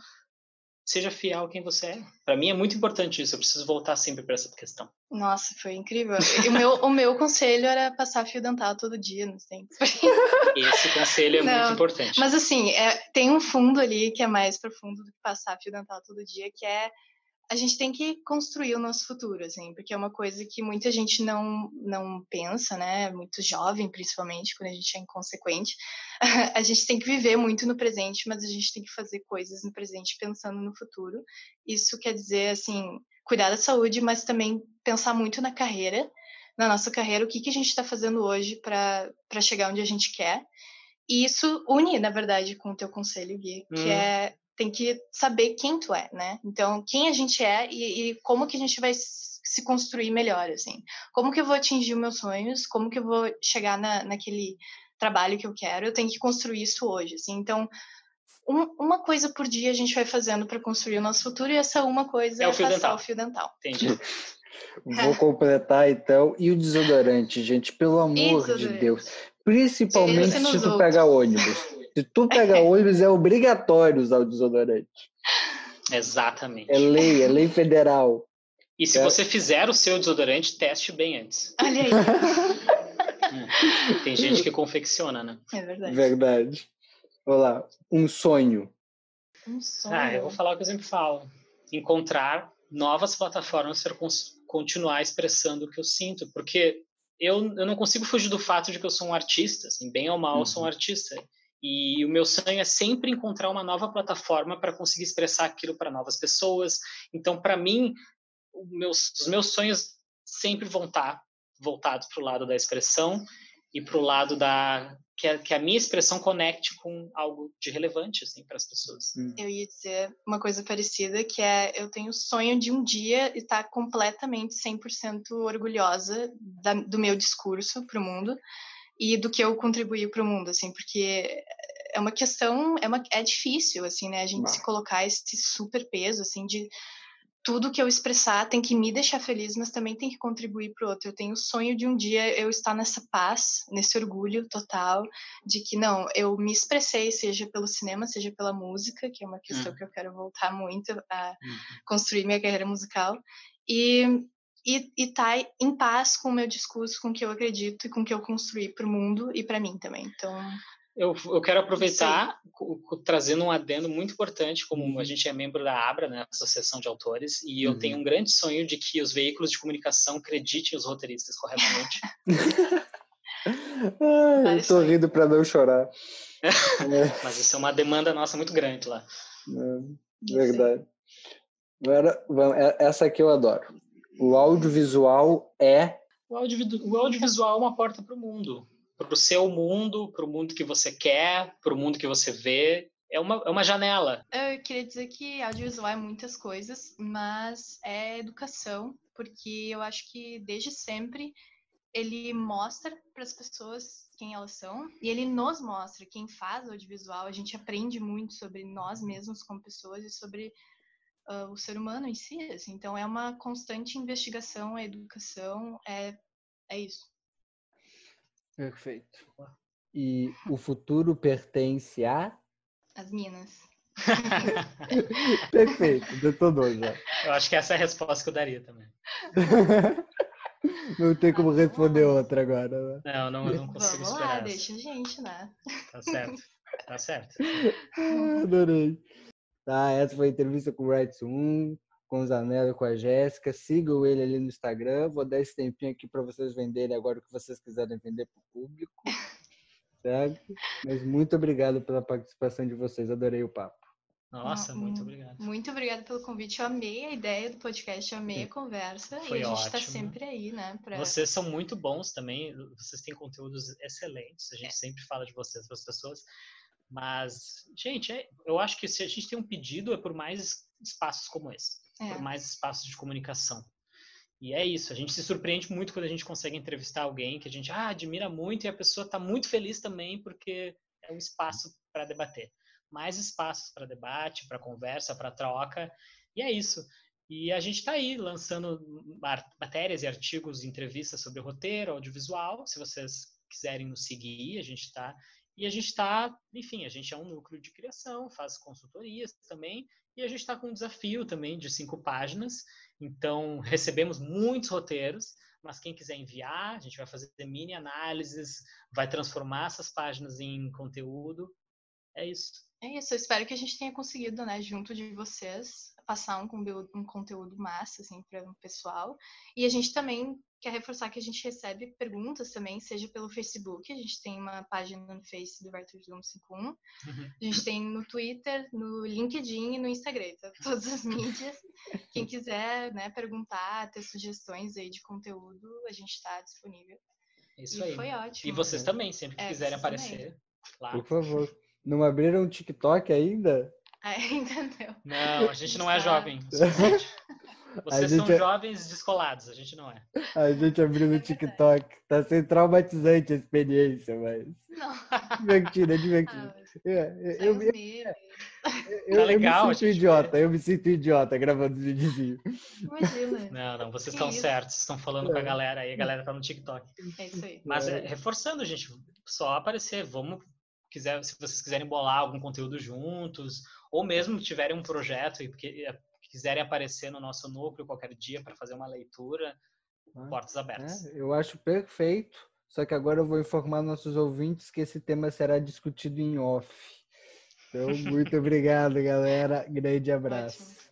seja fiel a quem você é. Para mim é muito importante isso. Eu preciso voltar sempre para essa questão. Nossa, foi incrível. O meu, o meu conselho era passar fio dental todo dia nos dentes. Esse conselho é Não, muito importante. Mas assim, é, tem um fundo ali que é mais profundo do que passar fio dental todo dia, que é a gente tem que construir o nosso futuro, assim, porque é uma coisa que muita gente não, não pensa, né? Muito jovem, principalmente, quando a gente é inconsequente. a gente tem que viver muito no presente, mas a gente tem que fazer coisas no presente pensando no futuro. Isso quer dizer, assim, cuidar da saúde, mas também pensar muito na carreira, na nossa carreira, o que, que a gente está fazendo hoje para chegar onde a gente quer. E isso une, na verdade, com o teu conselho, Gui, que Hum. é tem que saber quem tu é, né? Então, quem a gente é e, e como que a gente vai se construir melhor, assim. Como que eu vou atingir os meus sonhos? Como que eu vou chegar na, naquele trabalho que eu quero? Eu tenho que construir isso hoje, assim. Então, um- uma coisa por dia a gente vai fazendo para construir o nosso futuro e essa uma coisa É é, o fio passar dental. o fio dental. Entendi. Vou completar então. E o desodorante, gente, pelo amor de. Deus. Principalmente se tu outros. pega ônibus. Se tu pega ônibus, é obrigatório usar o desodorante. Exatamente. É lei, é lei federal. E se É. você fizer o seu desodorante, teste bem antes. Olha aí. Tem gente que confecciona, né? é verdade. Verdade. Olá, um sonho. Um sonho. Ah, eu vou falar o que eu sempre falo. Encontrar novas plataformas para continuar expressando o que eu sinto. Porque eu, eu não consigo fugir do fato de que eu sou um artista. Assim, bem ou mal, eu sou um Uhum. artista. E o meu sonho é sempre encontrar uma nova plataforma para conseguir expressar aquilo para novas pessoas. Então, para mim, o meus- os meus sonhos sempre vão estar voltados para o lado da expressão e para o lado da que a, que a minha expressão conecte com algo de relevante assim para as pessoas. Eu ia dizer uma coisa parecida, que é eu tenho o sonho de um dia estar completamente 100% orgulhosa da, do meu discurso para o mundo e do que eu contribuí para o mundo, assim, porque é uma questão, é, uma, é difícil, assim, né, a gente se colocar esse super peso, assim, de tudo que eu expressar tem que me deixar feliz, mas também tem que contribuir para o outro. Eu tenho o sonho de um dia eu estar nessa paz, nesse orgulho total de que não, eu me expressei, seja pelo cinema, seja pela música, que é uma questão uhum. que eu quero voltar muito a uhum. construir minha carreira musical, e e estar tá em paz com o meu discurso, com o que eu acredito e com o que eu construí para o mundo e para mim também. Então, eu, eu quero aproveitar trazendo um adendo muito importante, como a uhum. gente é membro da ABRA, né, Associação de Autores, e eu tenho uhum. um grande sonho de que os veículos de comunicação acreditem os roteiristas corretamente. Ai, tô rindo para não chorar. é. Mas isso é uma demanda nossa muito grande lá. É, verdade. Agora, é, essa aqui eu adoro. O audiovisual é. O, audiovisual, o audiovisual é uma porta para o mundo para o seu mundo, para o mundo que você quer, para o mundo que você vê. É uma, é uma janela. Eu queria dizer que audiovisual é muitas coisas, mas é educação, porque eu acho que desde sempre ele mostra para as pessoas quem elas são e ele nos mostra quem faz audiovisual. A gente aprende muito sobre nós mesmos como pessoas e sobre uh, o ser humano em si. Assim. Então é uma constante investigação, a educação é, é isso. Perfeito. E o futuro pertence a? As minas. Perfeito, detonou já. Eu acho que essa é a resposta que eu daria também. Não tem como responder outra agora. Né? Não, não, não consigo Vamos esperar. Lá, deixa a gente, né? Tá certo, tá certo. Adorei. Tá, essa foi a entrevista com o Rights 1 com o Zanello e com a Jéssica. Sigam ele ali no Instagram. Vou dar esse tempinho aqui para vocês venderem agora o que vocês quiserem vender para o público. Certo? Mas muito obrigado pela participação de vocês. Adorei o papo. Nossa, muito obrigado. Muito obrigada pelo convite. Eu amei a ideia do podcast, eu amei a conversa. Foi e a gente está sempre aí, né? Pra... Vocês são muito bons também. Vocês têm conteúdos excelentes. A gente é. sempre fala de vocês para as pessoas. Mas, gente, é, eu acho que se a gente tem um pedido é por mais espaços como esse é. por mais espaços de comunicação. E é isso, a gente se surpreende muito quando a gente consegue entrevistar alguém que a gente ah, admira muito e a pessoa está muito feliz também porque é um espaço para debater. Mais espaços para debate, para conversa, para troca. E é isso. E a gente está aí lançando matérias e artigos, entrevistas sobre roteiro, audiovisual. Se vocês quiserem nos seguir, a gente está. E a gente está, enfim, a gente é um núcleo de criação, faz consultorias também, e a gente está com um desafio também de cinco páginas. Então, recebemos muitos roteiros, mas quem quiser enviar, a gente vai fazer mini análises, vai transformar essas páginas em conteúdo. É isso. É isso. Eu espero que a gente tenha conseguido, né, junto de vocês, passar um conteúdo, um conteúdo massa, assim, para o pessoal. E a gente também quer reforçar que a gente recebe perguntas também, seja pelo Facebook, a gente tem uma página no Face do Writers 151, uhum. a gente tem no Twitter, no LinkedIn e no Instagram, tá? todas as mídias. Quem quiser né, perguntar, ter sugestões aí de conteúdo, a gente está disponível. Isso e aí. foi ótimo. E vocês também, sempre que é, quiserem aparecer. Claro. Por favor. Não abriram um TikTok ainda? Ainda não. Não, a gente não é jovem. Vocês são é... jovens descolados, a gente não é. A gente abriu no TikTok. Tá sendo traumatizante a experiência, mas. Não. Divertido, é divertido. Ah, é, eu, eu, eu, tá legal, eu me sinto idiota, vê. eu me sinto idiota gravando os videozinhos. Imagina. Não, não, vocês estão certos, vocês estão falando é. com a galera aí, a galera tá no TikTok. É isso aí. Mas é. reforçando, gente, só aparecer, vamos quiser, se vocês quiserem bolar algum conteúdo juntos, ou mesmo tiverem um projeto e porque quiserem aparecer no nosso núcleo qualquer dia para fazer uma leitura, ah, portas abertas. É, eu acho perfeito. Só que agora eu vou informar nossos ouvintes que esse tema será discutido em off. Então, muito obrigado, galera. Grande abraço. Ótimo.